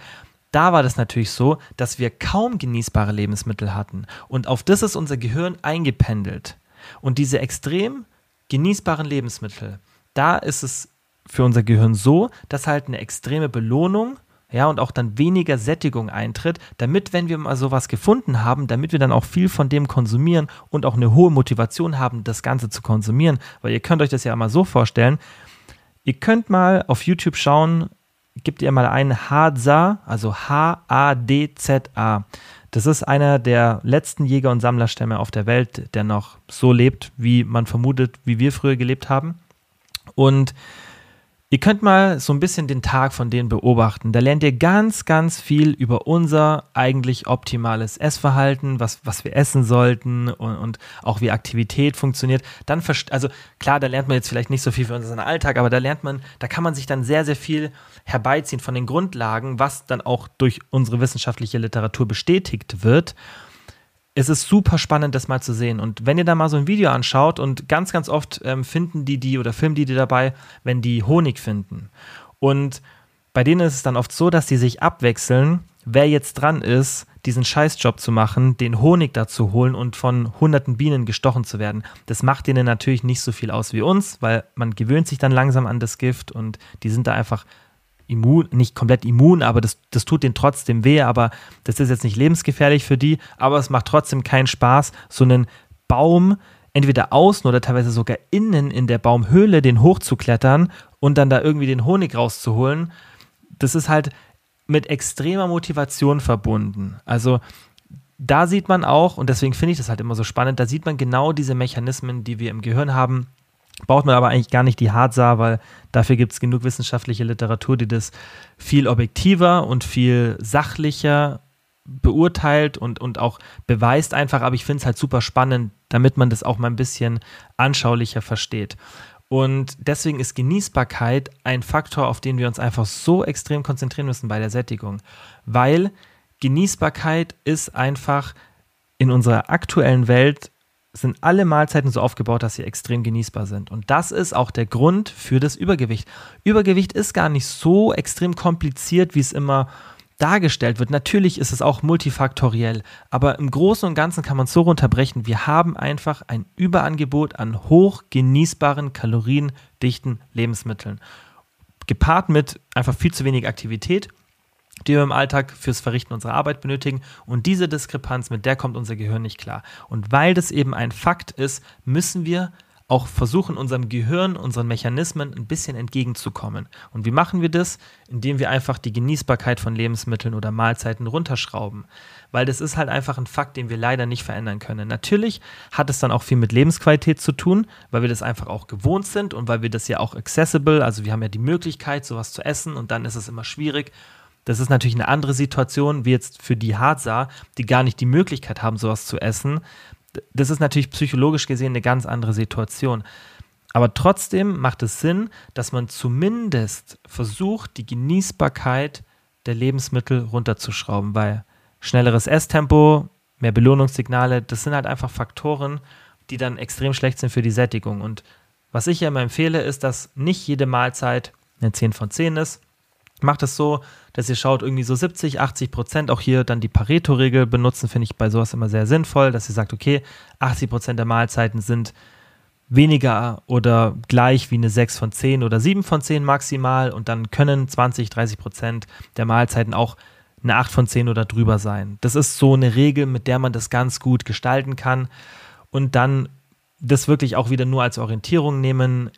Da war das natürlich so, dass wir kaum genießbare Lebensmittel hatten. Und auf das ist unser Gehirn eingependelt. Und diese extrem genießbaren Lebensmittel, da ist es für unser Gehirn so, dass halt eine extreme Belohnung ja, und auch dann weniger Sättigung eintritt, damit, wenn wir mal sowas gefunden haben, damit wir dann auch viel von dem konsumieren und auch eine hohe Motivation haben, das Ganze zu konsumieren. Weil ihr könnt euch das ja mal so vorstellen, ihr könnt mal auf YouTube schauen, gebt ihr mal einen Hadza, also H-A-D-Z-A. Das ist einer der letzten Jäger- und Sammlerstämme auf der Welt, der noch so lebt, wie man vermutet, wie wir früher gelebt haben. Und Ihr könnt mal so ein bisschen den Tag von denen beobachten. Da lernt ihr ganz, ganz viel über unser eigentlich optimales Essverhalten, was, was wir essen sollten und, und auch wie Aktivität funktioniert. Dann, also klar, da lernt man jetzt vielleicht nicht so viel für unseren Alltag, aber da lernt man, da kann man sich dann sehr, sehr viel herbeiziehen von den Grundlagen, was dann auch durch unsere wissenschaftliche Literatur bestätigt wird es ist super spannend, das mal zu sehen. Und wenn ihr da mal so ein Video anschaut und ganz, ganz oft ähm, finden die die oder filmen die die dabei, wenn die Honig finden. Und bei denen ist es dann oft so, dass sie sich abwechseln, wer jetzt dran ist, diesen Scheißjob zu machen, den Honig dazu holen und von hunderten Bienen gestochen zu werden. Das macht denen natürlich nicht so viel aus wie uns, weil man gewöhnt sich dann langsam an das Gift und die sind da einfach immun, nicht komplett immun, aber das, das tut denen trotzdem weh, aber das ist jetzt nicht lebensgefährlich für die, aber es macht trotzdem keinen Spaß, so einen Baum entweder außen oder teilweise sogar innen in der Baumhöhle den hochzuklettern und dann da irgendwie den Honig rauszuholen. Das ist halt mit extremer Motivation verbunden. Also da sieht man auch, und deswegen finde ich das halt immer so spannend, da sieht man genau diese Mechanismen, die wir im Gehirn haben, braucht man aber eigentlich gar nicht die Hardsa, weil dafür gibt es genug wissenschaftliche Literatur, die das viel objektiver und viel sachlicher beurteilt und, und auch beweist einfach. Aber ich finde es halt super spannend, damit man das auch mal ein bisschen anschaulicher versteht. Und deswegen ist Genießbarkeit ein Faktor, auf den wir uns einfach so extrem konzentrieren müssen bei der Sättigung. Weil Genießbarkeit ist einfach in unserer aktuellen Welt sind alle Mahlzeiten so aufgebaut, dass sie extrem genießbar sind. Und das ist auch der Grund für das Übergewicht. Übergewicht ist gar nicht so extrem kompliziert, wie es immer dargestellt wird. Natürlich ist es auch multifaktoriell, aber im Großen und Ganzen kann man es so runterbrechen. Wir haben einfach ein Überangebot an hoch genießbaren, kaloriendichten Lebensmitteln. Gepaart mit einfach viel zu wenig Aktivität die wir im Alltag fürs Verrichten unserer Arbeit benötigen. Und diese Diskrepanz, mit der kommt unser Gehirn nicht klar. Und weil das eben ein Fakt ist, müssen wir auch versuchen, unserem Gehirn, unseren Mechanismen ein bisschen entgegenzukommen. Und wie machen wir das? Indem wir einfach die Genießbarkeit von Lebensmitteln oder Mahlzeiten runterschrauben. Weil das ist halt einfach ein Fakt, den wir leider nicht verändern können. Natürlich hat es dann auch viel mit Lebensqualität zu tun, weil wir das einfach auch gewohnt sind und weil wir das ja auch accessible, also wir haben ja die Möglichkeit, sowas zu essen und dann ist es immer schwierig das ist natürlich eine andere Situation wie jetzt für die Harzer, die gar nicht die Möglichkeit haben, sowas zu essen. Das ist natürlich psychologisch gesehen eine ganz andere Situation. Aber trotzdem macht es Sinn, dass man zumindest versucht, die Genießbarkeit der Lebensmittel runterzuschrauben, weil schnelleres Esstempo, mehr Belohnungssignale, das sind halt einfach Faktoren, die dann extrem schlecht sind für die Sättigung. Und was ich ja immer empfehle, ist, dass nicht jede Mahlzeit eine 10 von 10 ist, macht es so, dass ihr schaut, irgendwie so 70, 80 Prozent, auch hier dann die Pareto-Regel benutzen, finde ich bei sowas immer sehr sinnvoll, dass ihr sagt, okay, 80 Prozent der Mahlzeiten sind weniger oder gleich wie eine 6 von 10 oder 7 von 10 maximal und dann können 20, 30 Prozent der Mahlzeiten auch eine 8 von 10 oder drüber sein. Das ist so eine Regel, mit der man das ganz gut gestalten kann und dann das wirklich auch wieder nur als Orientierung nehmen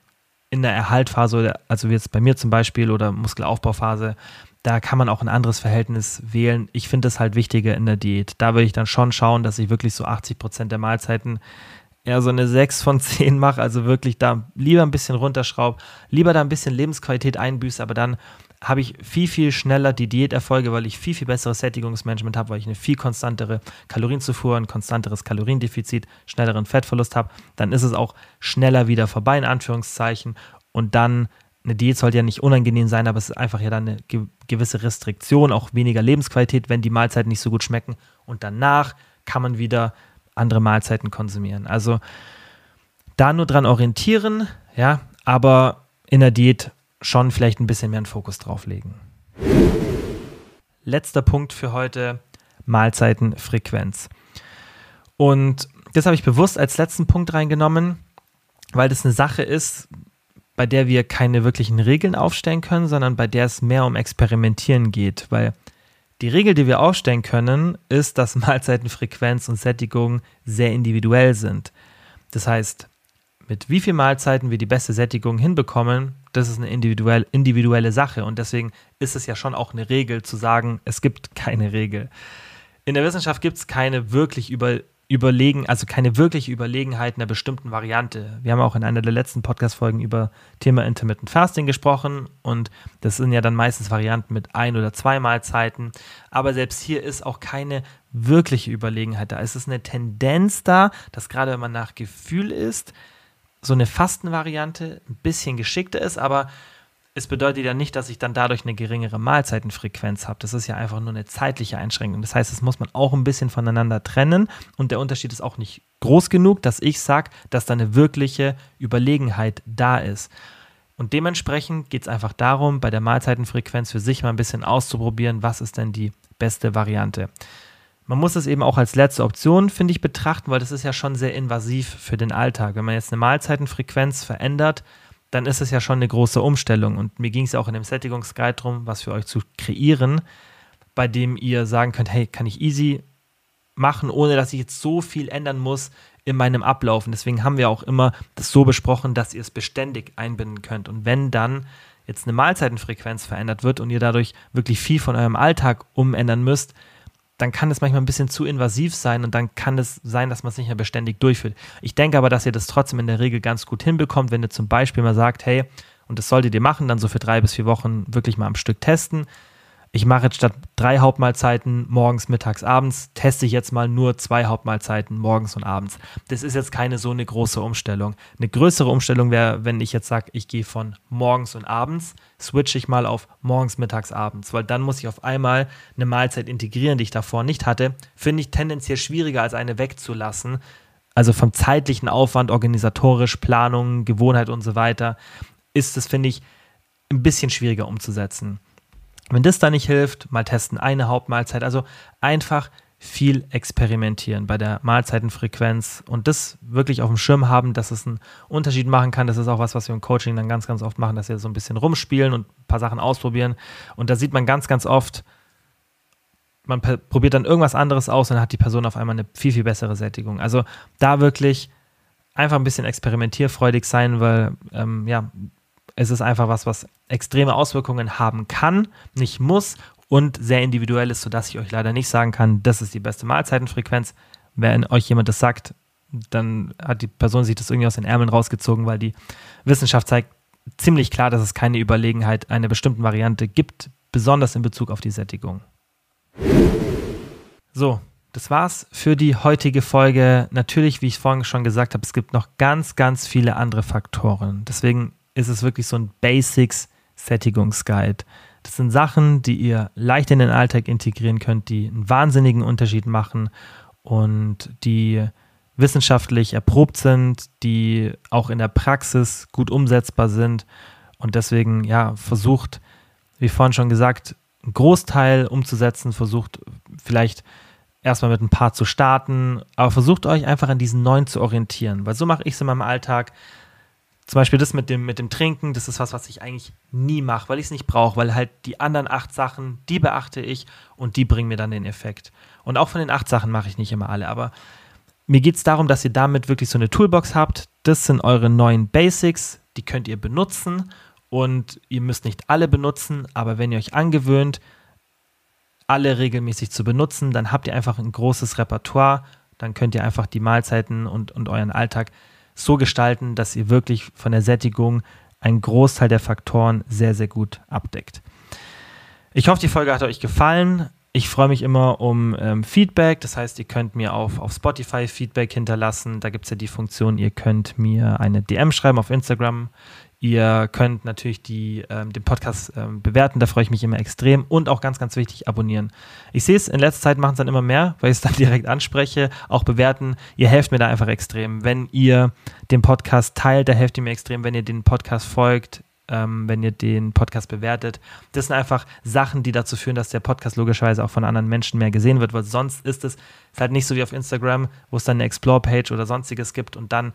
in der Erhaltphase, also wie jetzt bei mir zum Beispiel oder Muskelaufbauphase, da kann man auch ein anderes Verhältnis wählen. Ich finde es halt wichtiger in der Diät. Da würde ich dann schon schauen, dass ich wirklich so 80 Prozent der Mahlzeiten eher so eine 6 von 10 mache, also wirklich da lieber ein bisschen runterschraube, lieber da ein bisschen Lebensqualität einbüße, aber dann habe ich viel, viel schneller die Diäterfolge, weil ich viel, viel besseres Sättigungsmanagement habe, weil ich eine viel konstantere Kalorienzufuhr, ein konstanteres Kaloriendefizit, schnelleren Fettverlust habe. Dann ist es auch schneller wieder vorbei, in Anführungszeichen. Und dann, eine Diät sollte ja nicht unangenehm sein, aber es ist einfach ja dann eine gewisse Restriktion, auch weniger Lebensqualität, wenn die Mahlzeiten nicht so gut schmecken. Und danach kann man wieder andere Mahlzeiten konsumieren. Also da nur dran orientieren, ja, aber in der Diät schon vielleicht ein bisschen mehr einen Fokus drauf legen. Letzter Punkt für heute: Mahlzeitenfrequenz. Und das habe ich bewusst als letzten Punkt reingenommen, weil das eine Sache ist, bei der wir keine wirklichen Regeln aufstellen können, sondern bei der es mehr um Experimentieren geht. Weil die Regel, die wir aufstellen können, ist, dass Mahlzeitenfrequenz und Sättigung sehr individuell sind. Das heißt, mit wie vielen Mahlzeiten wir die beste Sättigung hinbekommen, das ist eine individuell, individuelle Sache. Und deswegen ist es ja schon auch eine Regel zu sagen, es gibt keine Regel. In der Wissenschaft gibt es keine wirklich über, Überlegen, also keine wirkliche Überlegenheit einer bestimmten Variante. Wir haben auch in einer der letzten Podcast-Folgen über Thema Intermittent Fasting gesprochen und das sind ja dann meistens Varianten mit ein oder zwei Mahlzeiten. Aber selbst hier ist auch keine wirkliche Überlegenheit da. Es ist eine Tendenz da, dass gerade wenn man nach Gefühl ist, so eine Fastenvariante ein bisschen geschickter ist, aber es bedeutet ja nicht, dass ich dann dadurch eine geringere Mahlzeitenfrequenz habe. Das ist ja einfach nur eine zeitliche Einschränkung. Das heißt, das muss man auch ein bisschen voneinander trennen und der Unterschied ist auch nicht groß genug, dass ich sage, dass da eine wirkliche Überlegenheit da ist. Und dementsprechend geht es einfach darum, bei der Mahlzeitenfrequenz für sich mal ein bisschen auszuprobieren, was ist denn die beste Variante. Man muss es eben auch als letzte Option, finde ich, betrachten, weil das ist ja schon sehr invasiv für den Alltag. Wenn man jetzt eine Mahlzeitenfrequenz verändert, dann ist es ja schon eine große Umstellung. Und mir ging es ja auch in dem Sättigungsguide darum, was für euch zu kreieren, bei dem ihr sagen könnt, hey, kann ich easy machen, ohne dass ich jetzt so viel ändern muss in meinem Ablauf. Und deswegen haben wir auch immer das so besprochen, dass ihr es beständig einbinden könnt. Und wenn dann jetzt eine Mahlzeitenfrequenz verändert wird und ihr dadurch wirklich viel von eurem Alltag umändern müsst, dann kann es manchmal ein bisschen zu invasiv sein und dann kann es sein, dass man es nicht mehr beständig durchführt. Ich denke aber, dass ihr das trotzdem in der Regel ganz gut hinbekommt, wenn ihr zum Beispiel mal sagt, hey, und das solltet ihr machen, dann so für drei bis vier Wochen wirklich mal am Stück testen ich mache jetzt statt drei Hauptmahlzeiten morgens, mittags, abends, teste ich jetzt mal nur zwei Hauptmahlzeiten morgens und abends. Das ist jetzt keine so eine große Umstellung. Eine größere Umstellung wäre, wenn ich jetzt sage, ich gehe von morgens und abends, switche ich mal auf morgens, mittags, abends, weil dann muss ich auf einmal eine Mahlzeit integrieren, die ich davor nicht hatte. Finde ich tendenziell schwieriger, als eine wegzulassen. Also vom zeitlichen Aufwand, organisatorisch, Planung, Gewohnheit und so weiter, ist es, finde ich, ein bisschen schwieriger umzusetzen. Wenn das da nicht hilft, mal testen eine Hauptmahlzeit. Also einfach viel experimentieren bei der Mahlzeitenfrequenz und das wirklich auf dem Schirm haben, dass es einen Unterschied machen kann. Das ist auch was, was wir im Coaching dann ganz, ganz oft machen, dass wir so ein bisschen rumspielen und ein paar Sachen ausprobieren. Und da sieht man ganz, ganz oft, man probiert dann irgendwas anderes aus und dann hat die Person auf einmal eine viel, viel bessere Sättigung. Also da wirklich einfach ein bisschen experimentierfreudig sein, weil ähm, ja, es ist einfach was, was extreme Auswirkungen haben kann, nicht muss und sehr individuell ist, sodass ich euch leider nicht sagen kann, das ist die beste Mahlzeitenfrequenz. Wenn euch jemand das sagt, dann hat die Person sich das irgendwie aus den Ärmeln rausgezogen, weil die Wissenschaft zeigt ziemlich klar, dass es keine Überlegenheit einer bestimmten Variante gibt, besonders in Bezug auf die Sättigung. So, das war's für die heutige Folge. Natürlich, wie ich vorhin schon gesagt habe, es gibt noch ganz, ganz viele andere Faktoren. Deswegen ist es wirklich so ein Basics Sättigungsguide. Das sind Sachen, die ihr leicht in den Alltag integrieren könnt, die einen wahnsinnigen Unterschied machen und die wissenschaftlich erprobt sind, die auch in der Praxis gut umsetzbar sind und deswegen ja versucht, wie vorhin schon gesagt, einen Großteil umzusetzen, versucht vielleicht erstmal mit ein paar zu starten, aber versucht euch einfach an diesen neuen zu orientieren, weil so mache ich es in meinem Alltag. Zum Beispiel das mit dem, mit dem Trinken, das ist was, was ich eigentlich nie mache, weil ich es nicht brauche, weil halt die anderen acht Sachen, die beachte ich und die bringen mir dann den Effekt. Und auch von den acht Sachen mache ich nicht immer alle, aber mir geht es darum, dass ihr damit wirklich so eine Toolbox habt. Das sind eure neuen Basics, die könnt ihr benutzen und ihr müsst nicht alle benutzen, aber wenn ihr euch angewöhnt, alle regelmäßig zu benutzen, dann habt ihr einfach ein großes Repertoire, dann könnt ihr einfach die Mahlzeiten und, und euren Alltag so gestalten, dass ihr wirklich von der Sättigung einen Großteil der Faktoren sehr, sehr gut abdeckt. Ich hoffe, die Folge hat euch gefallen. Ich freue mich immer um ähm, Feedback. Das heißt, ihr könnt mir auf, auf Spotify Feedback hinterlassen. Da gibt es ja die Funktion, ihr könnt mir eine DM schreiben auf Instagram. Ihr könnt natürlich die, ähm, den Podcast ähm, bewerten, da freue ich mich immer extrem. Und auch ganz, ganz wichtig, abonnieren. Ich sehe es, in letzter Zeit machen es dann immer mehr, weil ich es dann direkt anspreche. Auch bewerten. Ihr helft mir da einfach extrem. Wenn ihr den Podcast teilt, da helft ihr mir extrem. Wenn ihr den Podcast folgt, ähm, wenn ihr den Podcast bewertet. Das sind einfach Sachen, die dazu führen, dass der Podcast logischerweise auch von anderen Menschen mehr gesehen wird, weil sonst ist es halt nicht so wie auf Instagram, wo es dann eine Explore-Page oder sonstiges gibt und dann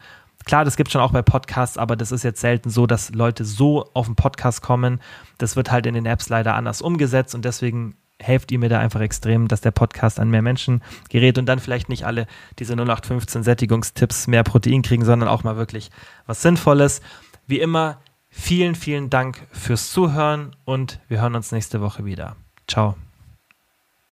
Klar, das gibt es schon auch bei Podcasts, aber das ist jetzt selten so, dass Leute so auf den Podcast kommen. Das wird halt in den Apps leider anders umgesetzt und deswegen helft ihr mir da einfach extrem, dass der Podcast an mehr Menschen gerät und dann vielleicht nicht alle diese 0815 Sättigungstipps mehr Protein kriegen, sondern auch mal wirklich was Sinnvolles. Wie immer, vielen, vielen Dank fürs Zuhören und wir hören uns nächste Woche wieder. Ciao.